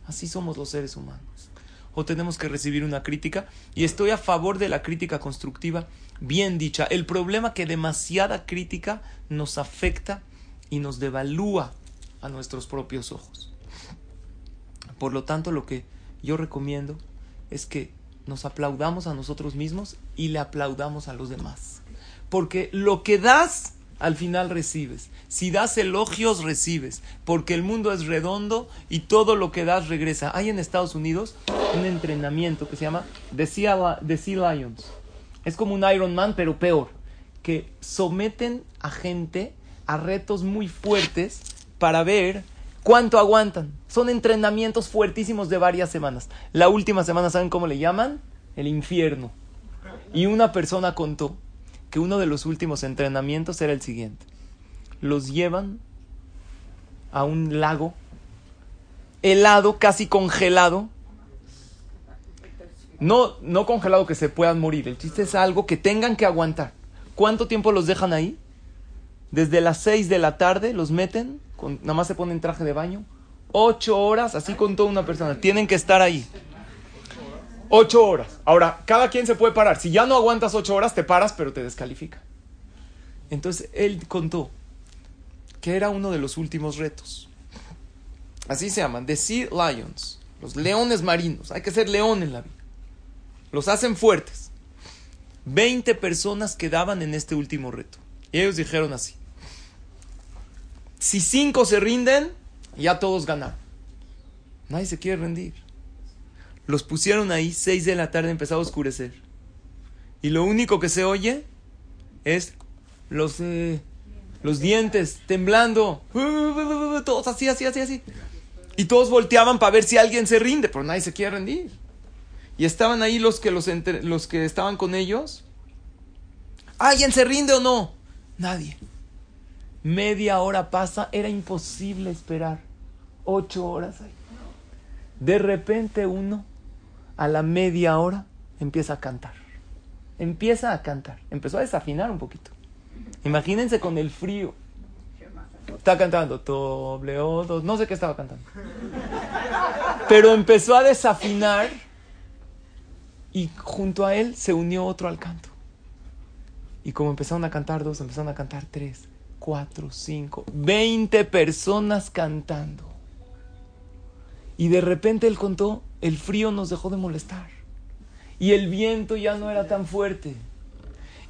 Así somos los seres humanos. O tenemos que recibir una crítica. Y estoy a favor de la crítica constructiva bien dicha. El problema que demasiada crítica nos afecta y nos devalúa a nuestros propios ojos. Por lo tanto, lo que yo recomiendo es que nos aplaudamos a nosotros mismos y le aplaudamos a los demás. Porque lo que das, al final recibes. Si das elogios, recibes. Porque el mundo es redondo y todo lo que das regresa. Hay en Estados Unidos un entrenamiento que se llama The Sea, Lions. Es como un Iron Man, pero peor. Que someten a gente a retos muy fuertes para ver cuánto aguantan. Son entrenamientos fuertísimos de varias semanas. La última semana, ¿saben cómo le llaman? El infierno. Y una persona contó que uno de los últimos entrenamientos era el siguiente. Los llevan a un lago helado, casi congelado, No, no congelado que se puedan morir. El chiste es algo que tengan que aguantar. ¿Cuánto tiempo los dejan ahí? Desde las 6 de la tarde los meten, con, nada más se ponen traje de baño. Ocho horas, así con toda una persona. Tienen que estar ahí. Ocho horas. Ahora, cada quien se puede parar. Si ya no aguantas ocho horas, te paras, pero te descalifica. Entonces, él contó que era uno de los últimos retos. Así se llaman, The Sea Lions, los leones marinos. Hay que ser león en la vida. Los hacen fuertes. 20 personas quedaban en este último reto. Y ellos dijeron así. Si cinco se rinden, ya todos ganaron. Nadie se quiere rendir. Los pusieron ahí, 6 de la tarde empezó a oscurecer. Y lo único que se oye es los, eh, los dientes temblando. Todos así, así, así, así. Y todos volteaban para ver si alguien se rinde, pero nadie se quiere rendir. Y estaban ahí los que, los, entre- los que estaban con ellos. ¿Alguien se rinde o no? Nadie. Media hora pasa, era imposible esperar. Ocho horas ahí. De repente uno, a la media hora, empieza a cantar. Empieza a cantar. Empezó a desafinar un poquito. Imagínense con el frío. Está cantando, no sé qué estaba cantando. Pero empezó a desafinar y junto a él se unió otro al canto. Y como empezaron a cantar dos, empezaron a cantar tres, cuatro, cinco, veinte personas cantando. Y de repente él contó, el frío nos dejó de molestar. Y el viento ya no era tan fuerte.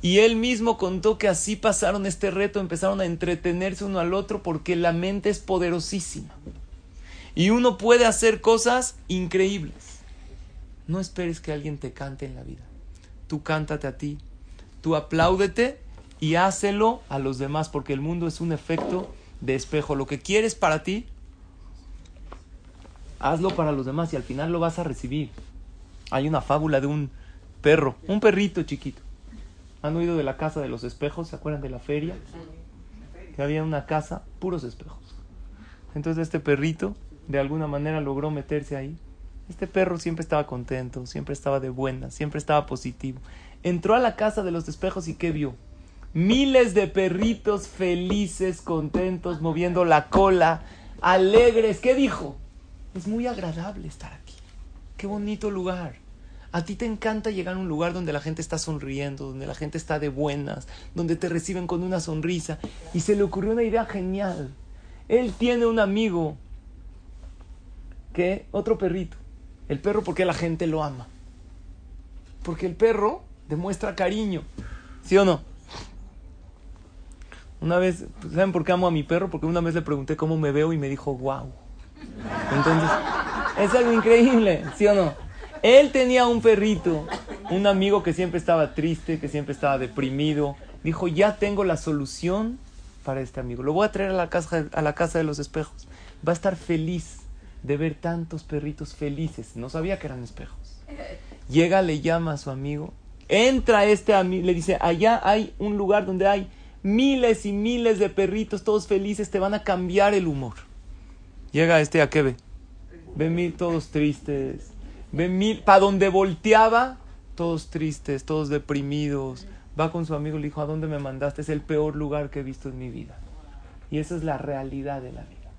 Y él mismo contó que así pasaron este reto, empezaron a entretenerse uno al otro porque la mente es poderosísima. Y uno puede hacer cosas increíbles. No esperes que alguien te cante en la vida. Tú cántate a ti, tú apláudete y hácelo a los demás porque el mundo es un efecto de espejo. Lo que quieres para ti, hazlo para los demás y al final lo vas a recibir. Hay una fábula de un perro, un perrito chiquito. ¿Han oído de la casa de los espejos? ¿Se acuerdan de la feria? Que había una casa, puros espejos. Entonces este perrito de alguna manera logró meterse ahí. Este perro siempre estaba contento, siempre estaba de buena, siempre estaba positivo. Entró a la casa de los espejos y ¿qué vio? Miles de perritos felices, contentos, moviendo la cola, alegres. ¿Qué dijo? Es muy agradable estar aquí. Qué bonito lugar. A ti te encanta llegar a un lugar donde la gente está sonriendo, donde la gente está de buenas, donde te reciben con una sonrisa. Y se le ocurrió una idea genial. Él tiene un amigo que otro perrito. El perro porque la gente lo ama. Porque el perro demuestra cariño. ¿Sí o no? Una vez, ¿saben por qué amo a mi perro? Porque una vez le pregunté cómo me veo y me dijo, wow. Entonces, es algo increíble, ¿sí o no? Él tenía un perrito, un amigo que siempre estaba triste, que siempre estaba deprimido. Dijo, ya tengo la solución para este amigo. Lo voy a traer a la casa, a la casa de los espejos. Va a estar feliz de ver tantos perritos felices. No sabía que eran espejos. Llega, le llama a su amigo. Entra este amigo, le dice, allá hay un lugar donde hay miles y miles de perritos, todos felices, te van a cambiar el humor. Llega este a qué ve? Mil todos tristes. Ve mil, para donde volteaba, todos tristes, todos deprimidos. Va con su amigo y le dijo, ¿a dónde me mandaste? Es el peor lugar que he visto en mi vida. Y esa es la realidad de la vida.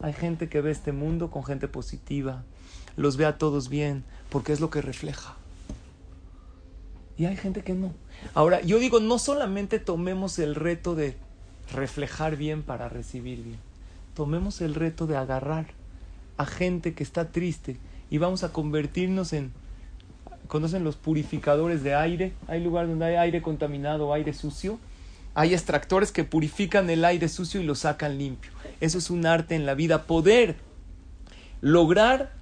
Hay gente que ve este mundo con gente positiva, los ve a todos bien, porque es lo que refleja. Y hay gente que no. Ahora, yo digo, no solamente tomemos el reto de reflejar bien para recibir bien. Tomemos el reto de agarrar a gente que está triste y vamos a convertirnos en... ¿Conocen los purificadores de aire? Hay lugares donde hay aire contaminado, aire sucio. Hay extractores que purifican el aire sucio y lo sacan limpio. Eso es un arte en la vida. Poder lograr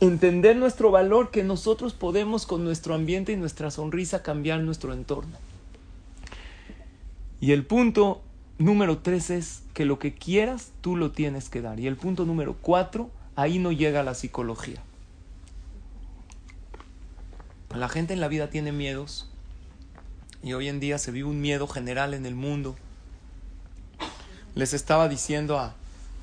entender nuestro valor que nosotros podemos con nuestro ambiente y nuestra sonrisa cambiar nuestro entorno. Y el punto número tres es que lo que quieras tú lo tienes que dar. Y el punto número cuatro, ahí no llega la psicología. La gente en la vida tiene miedos y hoy en día se vive un miedo general en el mundo. Les estaba diciendo a,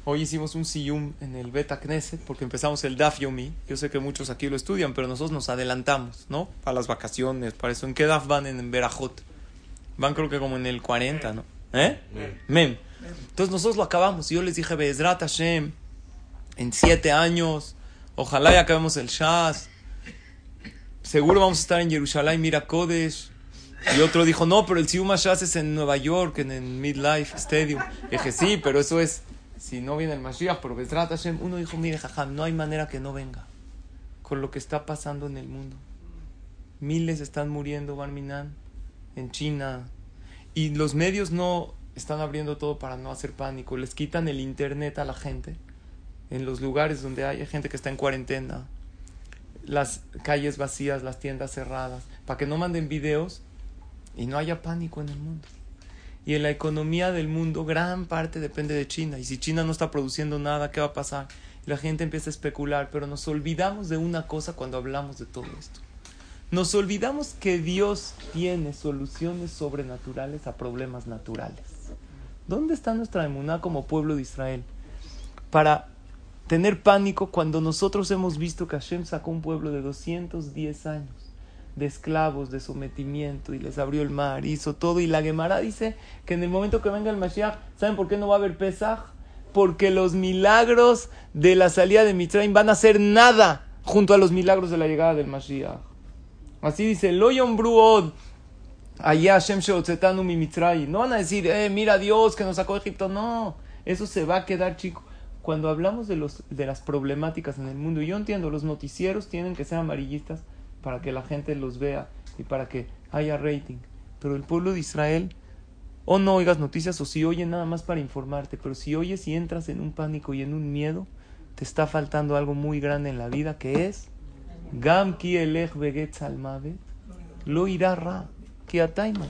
Hoy hicimos un siyum en el Beta Knesset porque empezamos el Daf Yomi. Yo sé que muchos aquí lo estudian, pero nosotros nos adelantamos, ¿no? Para las vacaciones, para eso. ¿En qué Daf van en Berajot? Van creo que como en el 40, ¿no? ¿Eh? Mem. Entonces nosotros lo acabamos. Y yo les dije, Bezrat Hashem, en siete años, ojalá ya acabemos el Shaz. Seguro vamos a estar en Jerusalén, mira Kodesh. Y otro dijo, no, pero el Siyum Shaz es en Nueva York, en el Midlife Stadium. Y dije, sí, pero eso es si no viene el Mashiach, pero Bezrat Hashem, uno dijo, mire, jajam, no hay manera que no venga con lo que está pasando en el mundo. Miles están muriendo, Barminan, en China, y los medios no están abriendo todo para no hacer pánico, les quitan el internet a la gente, en los lugares donde hay gente que está en cuarentena, las calles vacías, las tiendas cerradas, para que no manden videos y no haya pánico en el mundo. Y en la economía del mundo, gran parte depende de China. Y si China no está produciendo nada, ¿qué va a pasar? La gente empieza a especular, pero nos olvidamos de una cosa cuando hablamos de todo esto. Nos olvidamos que Dios tiene soluciones sobrenaturales a problemas naturales. ¿Dónde está nuestra emuná como pueblo de Israel? Para tener pánico cuando nosotros hemos visto que Hashem sacó un pueblo de 210 años de esclavos, de sometimiento, y les abrió el mar, hizo todo. Y la Gemara dice que en el momento que venga el Mashiach, ¿saben por qué no va a haber Pesaj? Porque los milagros de la salida de Mitzrayim van a ser nada junto a los milagros de la llegada del Mashiach. Así dice, Loyon Bruod, allá Hashem mi. No van a decir, eh, mira Dios que nos sacó de Egipto. No, eso se va a quedar chico. Cuando hablamos de, los, de las problemáticas en el mundo, yo entiendo, los noticieros tienen que ser amarillistas, para que la gente los vea y para que haya rating. Pero el pueblo de Israel, o no oigas noticias o si oye nada más para informarte, pero si oyes y entras en un pánico y en un miedo, te está faltando algo muy grande en la vida que es Gam ki elech beget salmavet, lo irá ra, ki ataima.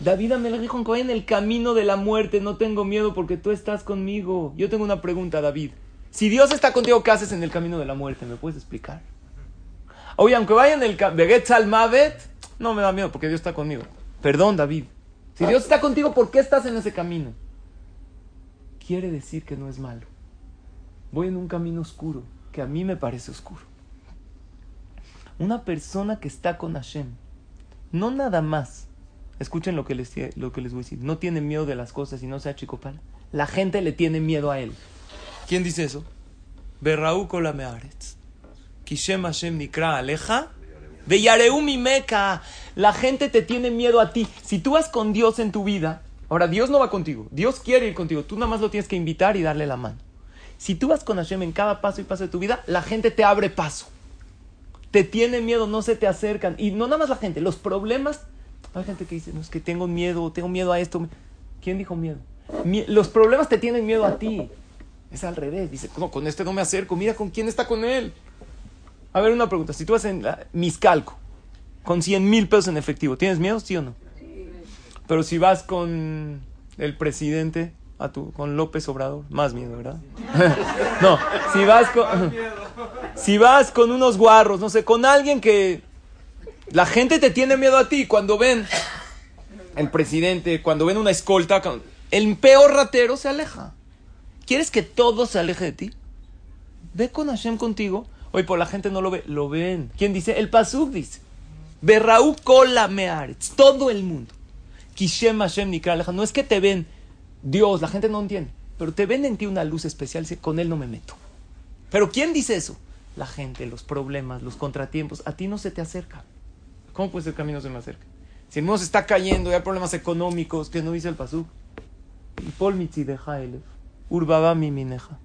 David Amelech dijo en el camino de la muerte, no tengo miedo porque tú estás conmigo. Yo tengo una pregunta, David. Si Dios está contigo, ¿qué haces en el camino de la muerte? ¿Me puedes explicar? Oye, aunque vaya en el Beget Mavet, no me da miedo porque Dios está conmigo. Perdón, David. Si Dios está contigo, ¿por qué estás en ese camino? Quiere decir que no es malo. Voy en un camino oscuro, que a mí me parece oscuro. Una persona que está con Hashem, no nada más, escuchen lo que les, lo que les voy a decir, no tiene miedo de las cosas y no sea chicopal. La gente le tiene miedo a él. ¿Quién dice eso? Berraú mearetz. Kishem Hashem nikra aleja. Mi meca. La gente te tiene miedo a ti. Si tú vas con Dios en tu vida, ahora Dios no va contigo. Dios quiere ir contigo. Tú nada más lo tienes que invitar y darle la mano. Si tú vas con Hashem en cada paso y paso de tu vida, la gente te abre paso. Te tiene miedo, no se te acercan. Y no nada más la gente, los problemas. Hay gente que dice, no, es que tengo miedo, tengo miedo a esto. ¿Quién dijo miedo? Los problemas te tienen miedo a ti. Es al revés. Dice, no, con este no me acerco. Mira con quién está con él. A ver, una pregunta. Si tú vas en la, Miscalco con 100 mil pesos en efectivo, ¿tienes miedo, sí o no? Pero si vas con el presidente, a tu, con López Obrador, más miedo, ¿verdad? no, si vas con, si vas con unos guarros, no sé, con alguien que la gente te tiene miedo a ti cuando ven el presidente, cuando ven una escolta, el peor ratero se aleja. ¿Quieres que todo se aleje de ti? Ve con Hashem contigo. Hoy por la gente no lo ve, lo ven. ¿Quién dice? El Pasuk dice. Berraú kola. Todo el mundo. Kishem Hashem nikra No es que te ven Dios, la gente no entiende. Pero te ven en ti una luz especial. Con él no me meto. Pero ¿quién dice eso? La gente, los problemas, los contratiempos. A ti no se te acerca. ¿Cómo puede ser que a mí no se me acerca? Si el mundo se está cayendo, hay problemas económicos, que no dice el Pasuk. Y Paul Mitzi deja él. Urbaba mi mineja.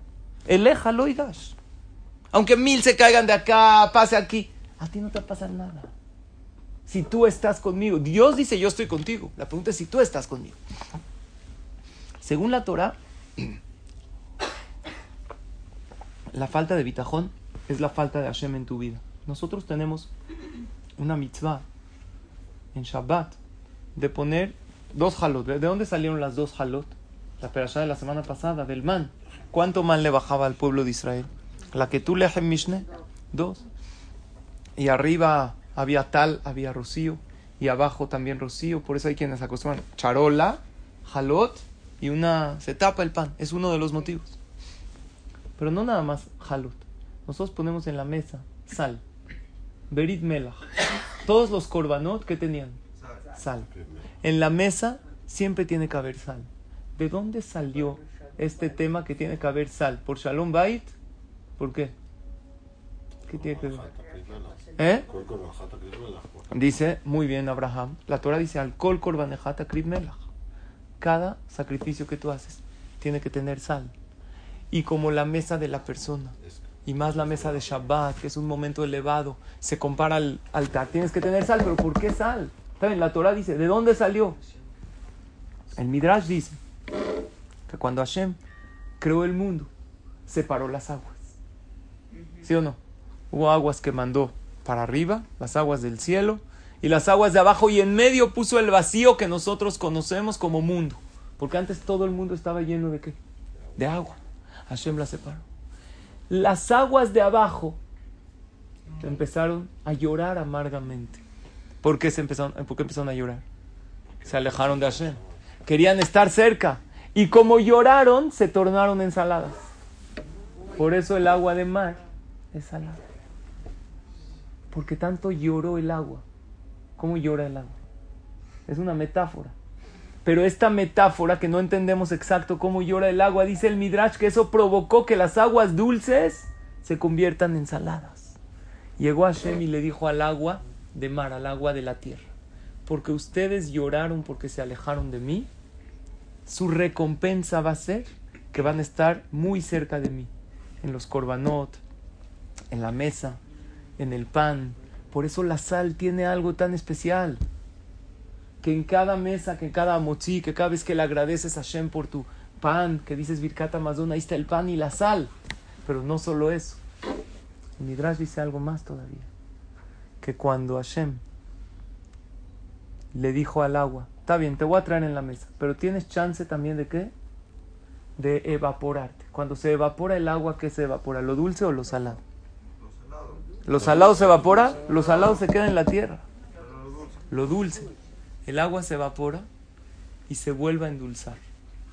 Eleja lo oigas. Aunque mil se caigan de acá, pase aquí, a ti no te va a pasar nada. Si tú estás conmigo, Dios dice yo estoy contigo. La pregunta es si tú estás conmigo. Según la Torah, la falta de bitajón es la falta de Hashem en tu vida. Nosotros tenemos una mitzvah en Shabbat de poner dos halot. ¿De dónde salieron las dos halot? la perashá de la semana pasada, del man. ¿Cuánto man le bajaba al pueblo de Israel? La que tú lees en Mishneh, dos. Y arriba había tal, había rocío. Y abajo también rocío. Por eso hay quienes acostumbran charola, jalot y una se tapa el pan. Es uno de los motivos. Pero no nada más halut. Nosotros ponemos en la mesa sal, berit melach. Todos los korbanot que tenían sal. En la mesa siempre tiene que haber sal. ¿De dónde salió este tema que tiene que haber sal? ¿Por Shalom Bait? ¿Por qué? ¿Qué tiene que ver? ¿Eh? Dice, muy bien Abraham, la Torah dice, alcohol korbanejata krib melach. Cada sacrificio que tú haces tiene que tener sal. Y como la mesa de la persona, y más la mesa de Shabbat, que es un momento elevado, se compara al altar, tienes que tener sal, pero ¿por qué sal? ¿Saben? La Torah dice, ¿de dónde salió? El Midrash dice que cuando Hashem creó el mundo, separó las aguas. ¿Sí o no? Hubo aguas que mandó para arriba, las aguas del cielo, y las aguas de abajo, y en medio puso el vacío que nosotros conocemos como mundo. Porque antes todo el mundo estaba lleno de qué? De agua. Hashem la separó. Las aguas de abajo empezaron a llorar amargamente. ¿Por qué, se empezaron, ¿Por qué empezaron a llorar? Se alejaron de Hashem. Querían estar cerca. Y como lloraron, se tornaron ensaladas. Por eso el agua de mar es salada. Porque tanto lloró el agua. ¿Cómo llora el agua? Es una metáfora. Pero esta metáfora que no entendemos exacto cómo llora el agua, dice el Midrash que eso provocó que las aguas dulces se conviertan en saladas. Llegó Hashem y le dijo al agua de mar, al agua de la tierra, porque ustedes lloraron porque se alejaron de mí, su recompensa va a ser que van a estar muy cerca de mí, en los korbanot, en la mesa, en el pan. Por eso la sal tiene algo tan especial. Que en cada mesa, que en cada mochi, que cada vez que le agradeces a Hashem por tu pan, que dices Birkata Mazón, ahí está el pan y la sal. Pero no solo eso. Midrash dice algo más todavía. Que cuando Hashem le dijo al agua, está bien, te voy a traer en la mesa, pero tienes chance también de qué? De evaporarte. Cuando se evapora el agua, ¿qué se evapora? ¿Lo dulce o lo salado? Lo salado se evapora, lo salado se queda en la tierra. Lo dulce. El agua se evapora y se vuelve a endulzar.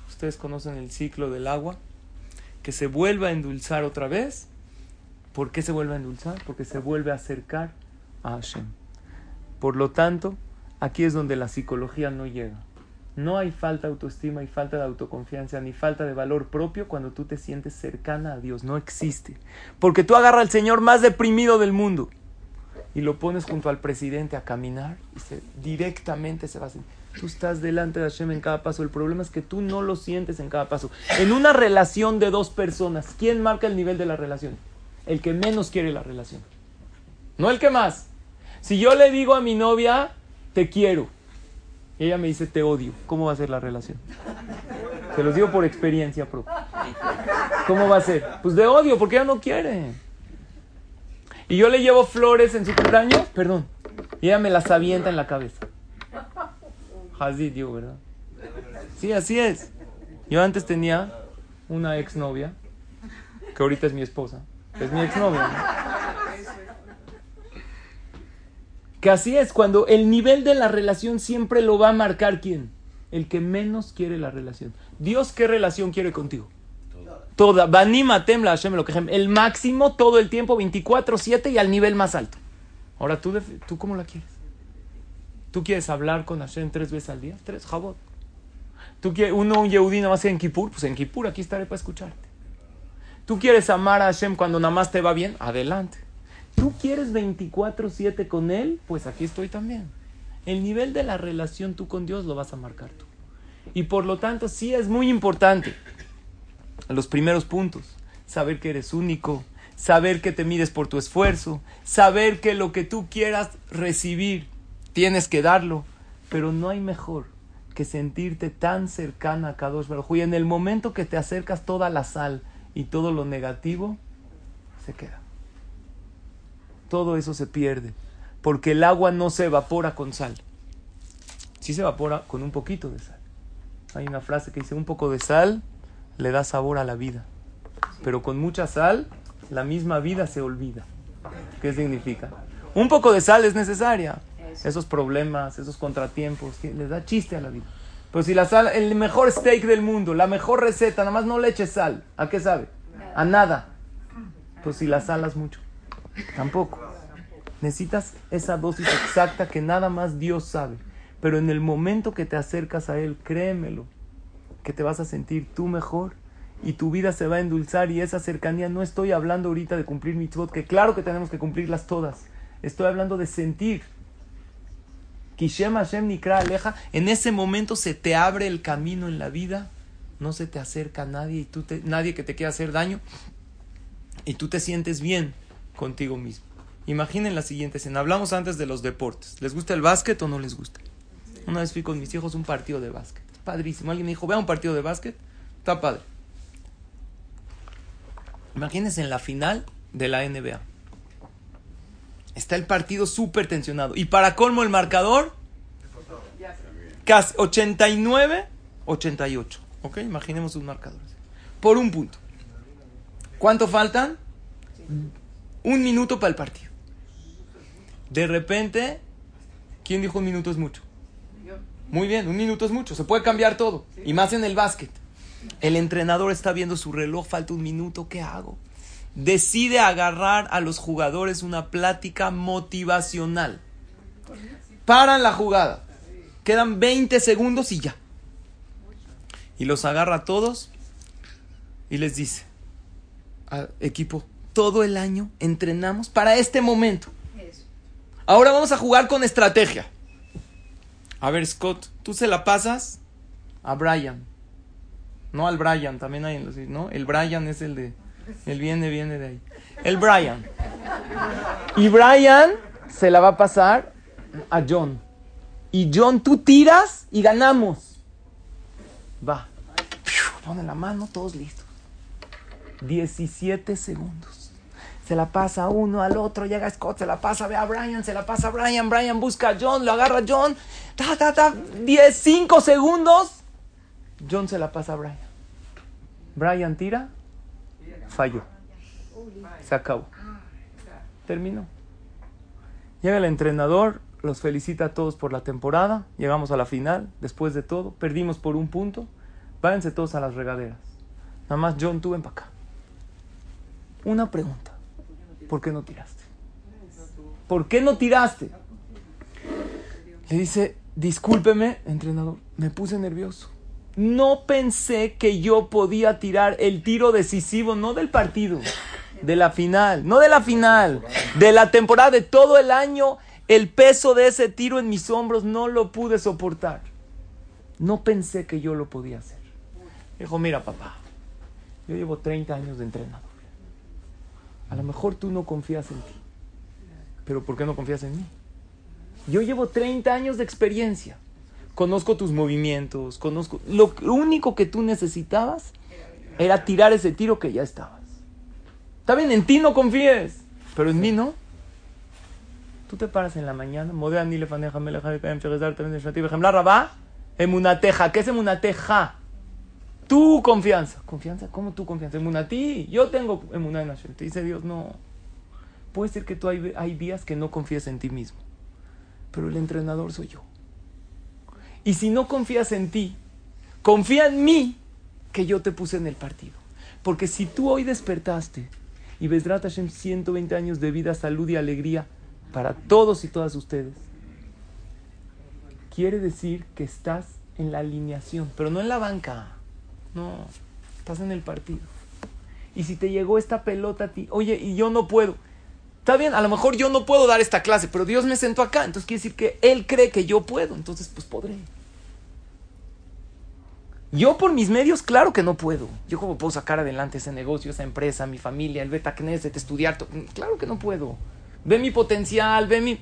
Ustedes conocen el ciclo del agua. Que se vuelva a endulzar otra vez. ¿Por qué se vuelve a endulzar? Porque se vuelve a acercar a Hashem. Por lo tanto, aquí es donde la psicología no llega. No hay falta de autoestima y falta de autoconfianza ni falta de valor propio cuando tú te sientes cercana a Dios. No existe. Porque tú agarras al Señor más deprimido del mundo y lo pones junto al presidente a caminar y directamente se va a sentir. Tú estás delante de Hashem en cada paso. El problema es que tú no lo sientes en cada paso. En una relación de dos personas, ¿quién marca el nivel de la relación? El que menos quiere la relación. No el que más. Si yo le digo a mi novia, te quiero, ella me dice, te odio. ¿Cómo va a ser la relación? Se los digo por experiencia propia. ¿Cómo va a ser? Pues de odio, porque ella no quiere. Y yo le llevo flores en su cumpleaños, perdón. Y ella me las avienta en la cabeza. Hazid, yo, ¿verdad? Sí, así es. Yo antes tenía una exnovia, que ahorita es mi esposa. Es mi exnovia. Que así es, cuando el nivel de la relación siempre lo va a marcar quién? El que menos quiere la relación. Dios, ¿qué relación quiere contigo? Toda. Banimatem la Hashem lo que El máximo todo el tiempo, 24-7 y al nivel más alto. Ahora, ¿tú, ¿tú cómo la quieres? ¿Tú quieres hablar con Hashem tres veces al día? Tres, jabot. ¿Tú quieres, uno, un Yehudí nada más en Kippur? Pues en Kippur aquí estaré para escucharte. ¿Tú quieres amar a Hashem cuando nada más te va bien? Adelante. ¿Tú quieres 24/7 con Él? Pues aquí estoy también. El nivel de la relación tú con Dios lo vas a marcar tú. Y por lo tanto sí es muy importante los primeros puntos. Saber que eres único, saber que te mides por tu esfuerzo, saber que lo que tú quieras recibir tienes que darlo. Pero no hay mejor que sentirte tan cercana a Kadosh Baruj Y en el momento que te acercas toda la sal y todo lo negativo, se queda todo eso se pierde. Porque el agua no se evapora con sal. Sí se evapora con un poquito de sal. Hay una frase que dice, un poco de sal le da sabor a la vida. Pero con mucha sal, la misma vida se olvida. ¿Qué significa? Un poco de sal es necesaria. Esos problemas, esos contratiempos, que les da chiste a la vida. Pero si la sal, el mejor steak del mundo, la mejor receta, nada más no le eches sal. ¿A qué sabe? A nada. Pues si la salas mucho. Tampoco. Necesitas esa dosis exacta que nada más Dios sabe. Pero en el momento que te acercas a Él, créemelo, que te vas a sentir tú mejor y tu vida se va a endulzar y esa cercanía, no estoy hablando ahorita de cumplir mitzvot, que claro que tenemos que cumplirlas todas. Estoy hablando de sentir. Kishem Hashem Nikra Aleja, en ese momento se te abre el camino en la vida, no se te acerca nadie y tú te, nadie que te quiera hacer daño y tú te sientes bien contigo mismo. Imaginen la siguiente escena. Hablamos antes de los deportes. ¿Les gusta el básquet o no les gusta? Una vez fui con mis hijos a un partido de básquet. Padrísimo. Alguien me dijo, vea un partido de básquet. Está padre. Imagínense en la final de la NBA. Está el partido súper tensionado. Y para colmo el marcador, casi 89, 88. ¿Ok? Imaginemos un marcador. Por un punto. ¿Cuánto faltan? Un minuto para el partido. De repente, ¿quién dijo un minuto es mucho? Muy bien, un minuto es mucho. Se puede cambiar todo. Y más en el básquet. El entrenador está viendo su reloj, falta un minuto, ¿qué hago? Decide agarrar a los jugadores una plática motivacional. Paran la jugada. Quedan 20 segundos y ya. Y los agarra a todos y les dice, "Ah, equipo, todo el año entrenamos para este momento. Ahora vamos a jugar con estrategia. A ver, Scott, tú se la pasas a Brian. No al Brian, también hay en los, ¿no? El Brian es el de, el viene, viene de ahí. El Brian. Y Brian se la va a pasar a John. Y John, tú tiras y ganamos. Va. Pone la mano, todos listos. 17 segundos. Se la pasa uno al otro, llega Scott, se la pasa, ve a Brian, se la pasa a Brian, Brian busca a John, lo agarra a John, ta, ta, ta, 10, 5 segundos. John se la pasa a Brian. Brian tira, falló. Se acabó. Terminó. Llega el entrenador, los felicita a todos por la temporada, llegamos a la final, después de todo, perdimos por un punto, váyanse todos a las regaderas. Nada más John, tú ven para acá. Una pregunta. ¿Por qué no tiraste? ¿Por qué no tiraste? Le dice, discúlpeme, entrenador, me puse nervioso. No pensé que yo podía tirar el tiro decisivo, no del partido, de la final, no de la final, de la temporada, de todo el año. El peso de ese tiro en mis hombros no lo pude soportar. No pensé que yo lo podía hacer. Dijo, mira papá, yo llevo 30 años de entrenador. A lo mejor tú no confías en ti. Pero ¿por qué no confías en mí? Yo llevo 30 años de experiencia. Conozco tus movimientos, conozco... Lo único que tú necesitabas era tirar ese tiro que ya estabas. Está bien, en ti no confíes, pero en mí no. Tú te paras en la mañana. ¿Qué es emunateja? Tu confianza. ¿Confianza? ¿Cómo tu confianza? Emunatí. Yo tengo emuná en Hashem. Te dice Dios, no. Puede ser que tú hay, hay días que no confíes en ti mismo. Pero el entrenador soy yo. Y si no confías en ti, confía en mí que yo te puse en el partido. Porque si tú hoy despertaste y Besrat Hashem 120 años de vida, salud y alegría para todos y todas ustedes, quiere decir que estás en la alineación, pero no en la banca. No, estás en el partido. Y si te llegó esta pelota a ti, oye, y yo no puedo. Está bien, a lo mejor yo no puedo dar esta clase, pero Dios me sentó acá. Entonces quiere decir que Él cree que yo puedo. Entonces, pues podré. Yo por mis medios, claro que no puedo. Yo cómo puedo sacar adelante ese negocio, esa empresa, mi familia, el beta Knesset, estudiar. Claro que no puedo. Ve mi potencial, ve mi,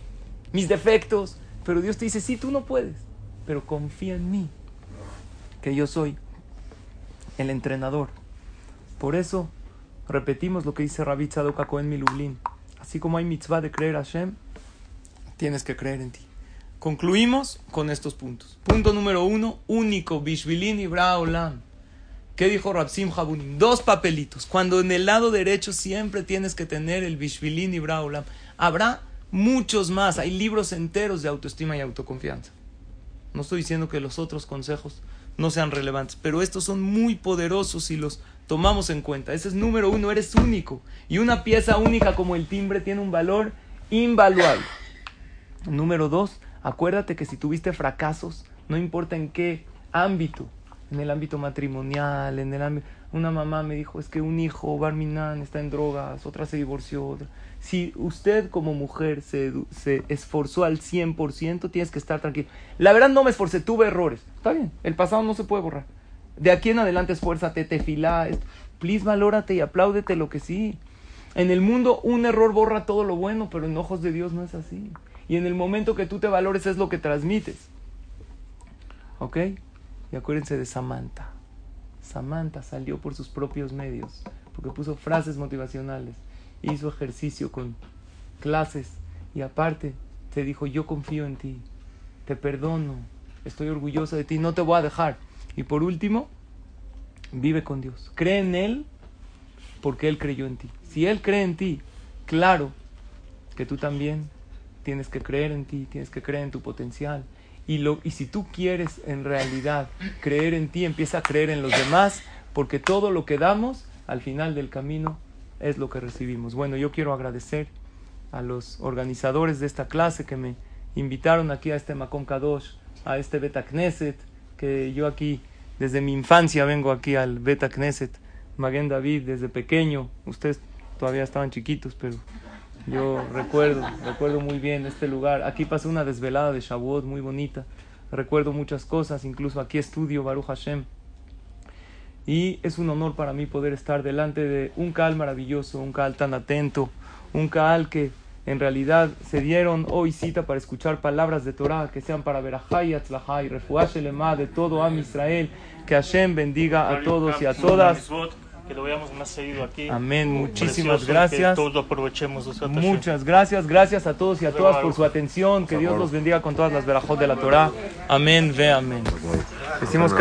mis defectos. Pero Dios te dice, sí, tú no puedes. Pero confía en mí, que yo soy el entrenador. Por eso repetimos lo que dice Rabbi Tzadok Cohen Milublin. Así como hay mitzvah de creer a Hashem, tienes que creer en ti. Concluimos con estos puntos. Punto número uno, único, Bishvilin y Braolam. ¿Qué dijo Rabsim Habunim? Dos papelitos. Cuando en el lado derecho siempre tienes que tener el Bishvilin y Braolam. Habrá muchos más. Hay libros enteros de autoestima y autoconfianza. No estoy diciendo que los otros consejos no sean relevantes, pero estos son muy poderosos y los tomamos en cuenta. Ese es número uno, eres único. Y una pieza única como el timbre tiene un valor invaluable. Número dos, acuérdate que si tuviste fracasos, no importa en qué ámbito, en el ámbito matrimonial, en el ámbito... Una mamá me dijo, es que un hijo, Barminan, está en drogas, otra se divorció. Si usted como mujer se, se esforzó al 100%, tienes que estar tranquilo. La verdad no me esforcé, tuve errores. Está bien, el pasado no se puede borrar. De aquí en adelante esfuérzate, te fila, please valórate y apláudete lo que sí. En el mundo un error borra todo lo bueno, pero en ojos de Dios no es así. Y en el momento que tú te valores es lo que transmites. ¿Ok? Y acuérdense de Samantha. Samantha salió por sus propios medios, porque puso frases motivacionales, hizo ejercicio con clases y aparte te dijo, yo confío en ti, te perdono, estoy orgullosa de ti, no te voy a dejar. Y por último, vive con Dios, cree en Él porque Él creyó en ti. Si Él cree en ti, claro que tú también tienes que creer en ti, tienes que creer en tu potencial. Y, lo, y si tú quieres en realidad creer en ti, empieza a creer en los demás, porque todo lo que damos al final del camino es lo que recibimos. Bueno, yo quiero agradecer a los organizadores de esta clase que me invitaron aquí a este Macom Kadosh, a este Beta Knesset, que yo aquí desde mi infancia vengo aquí al Beta Knesset, Maguen David, desde pequeño. Ustedes todavía estaban chiquitos, pero yo recuerdo, recuerdo muy bien este lugar. Aquí pasé una desvelada de Shavuot muy bonita. Recuerdo muchas cosas, incluso aquí estudio Baruch Hashem. Y es un honor para mí poder estar delante de un Kaal maravilloso, un Kaal tan atento, un Kaal que en realidad se dieron hoy cita para escuchar palabras de Torah que sean para Berajá y Atzlajá y de todo Am Israel. Que Hashem bendiga a todos y a todas que lo veamos más seguido aquí. Amén, muchísimas gracias. Que todos lo aprovechemos. Muchas gracias, gracias a todos y a todas por su atención. Que Dios los bendiga con todas las verajos de la Torah. Amén, ve amén. Decimos que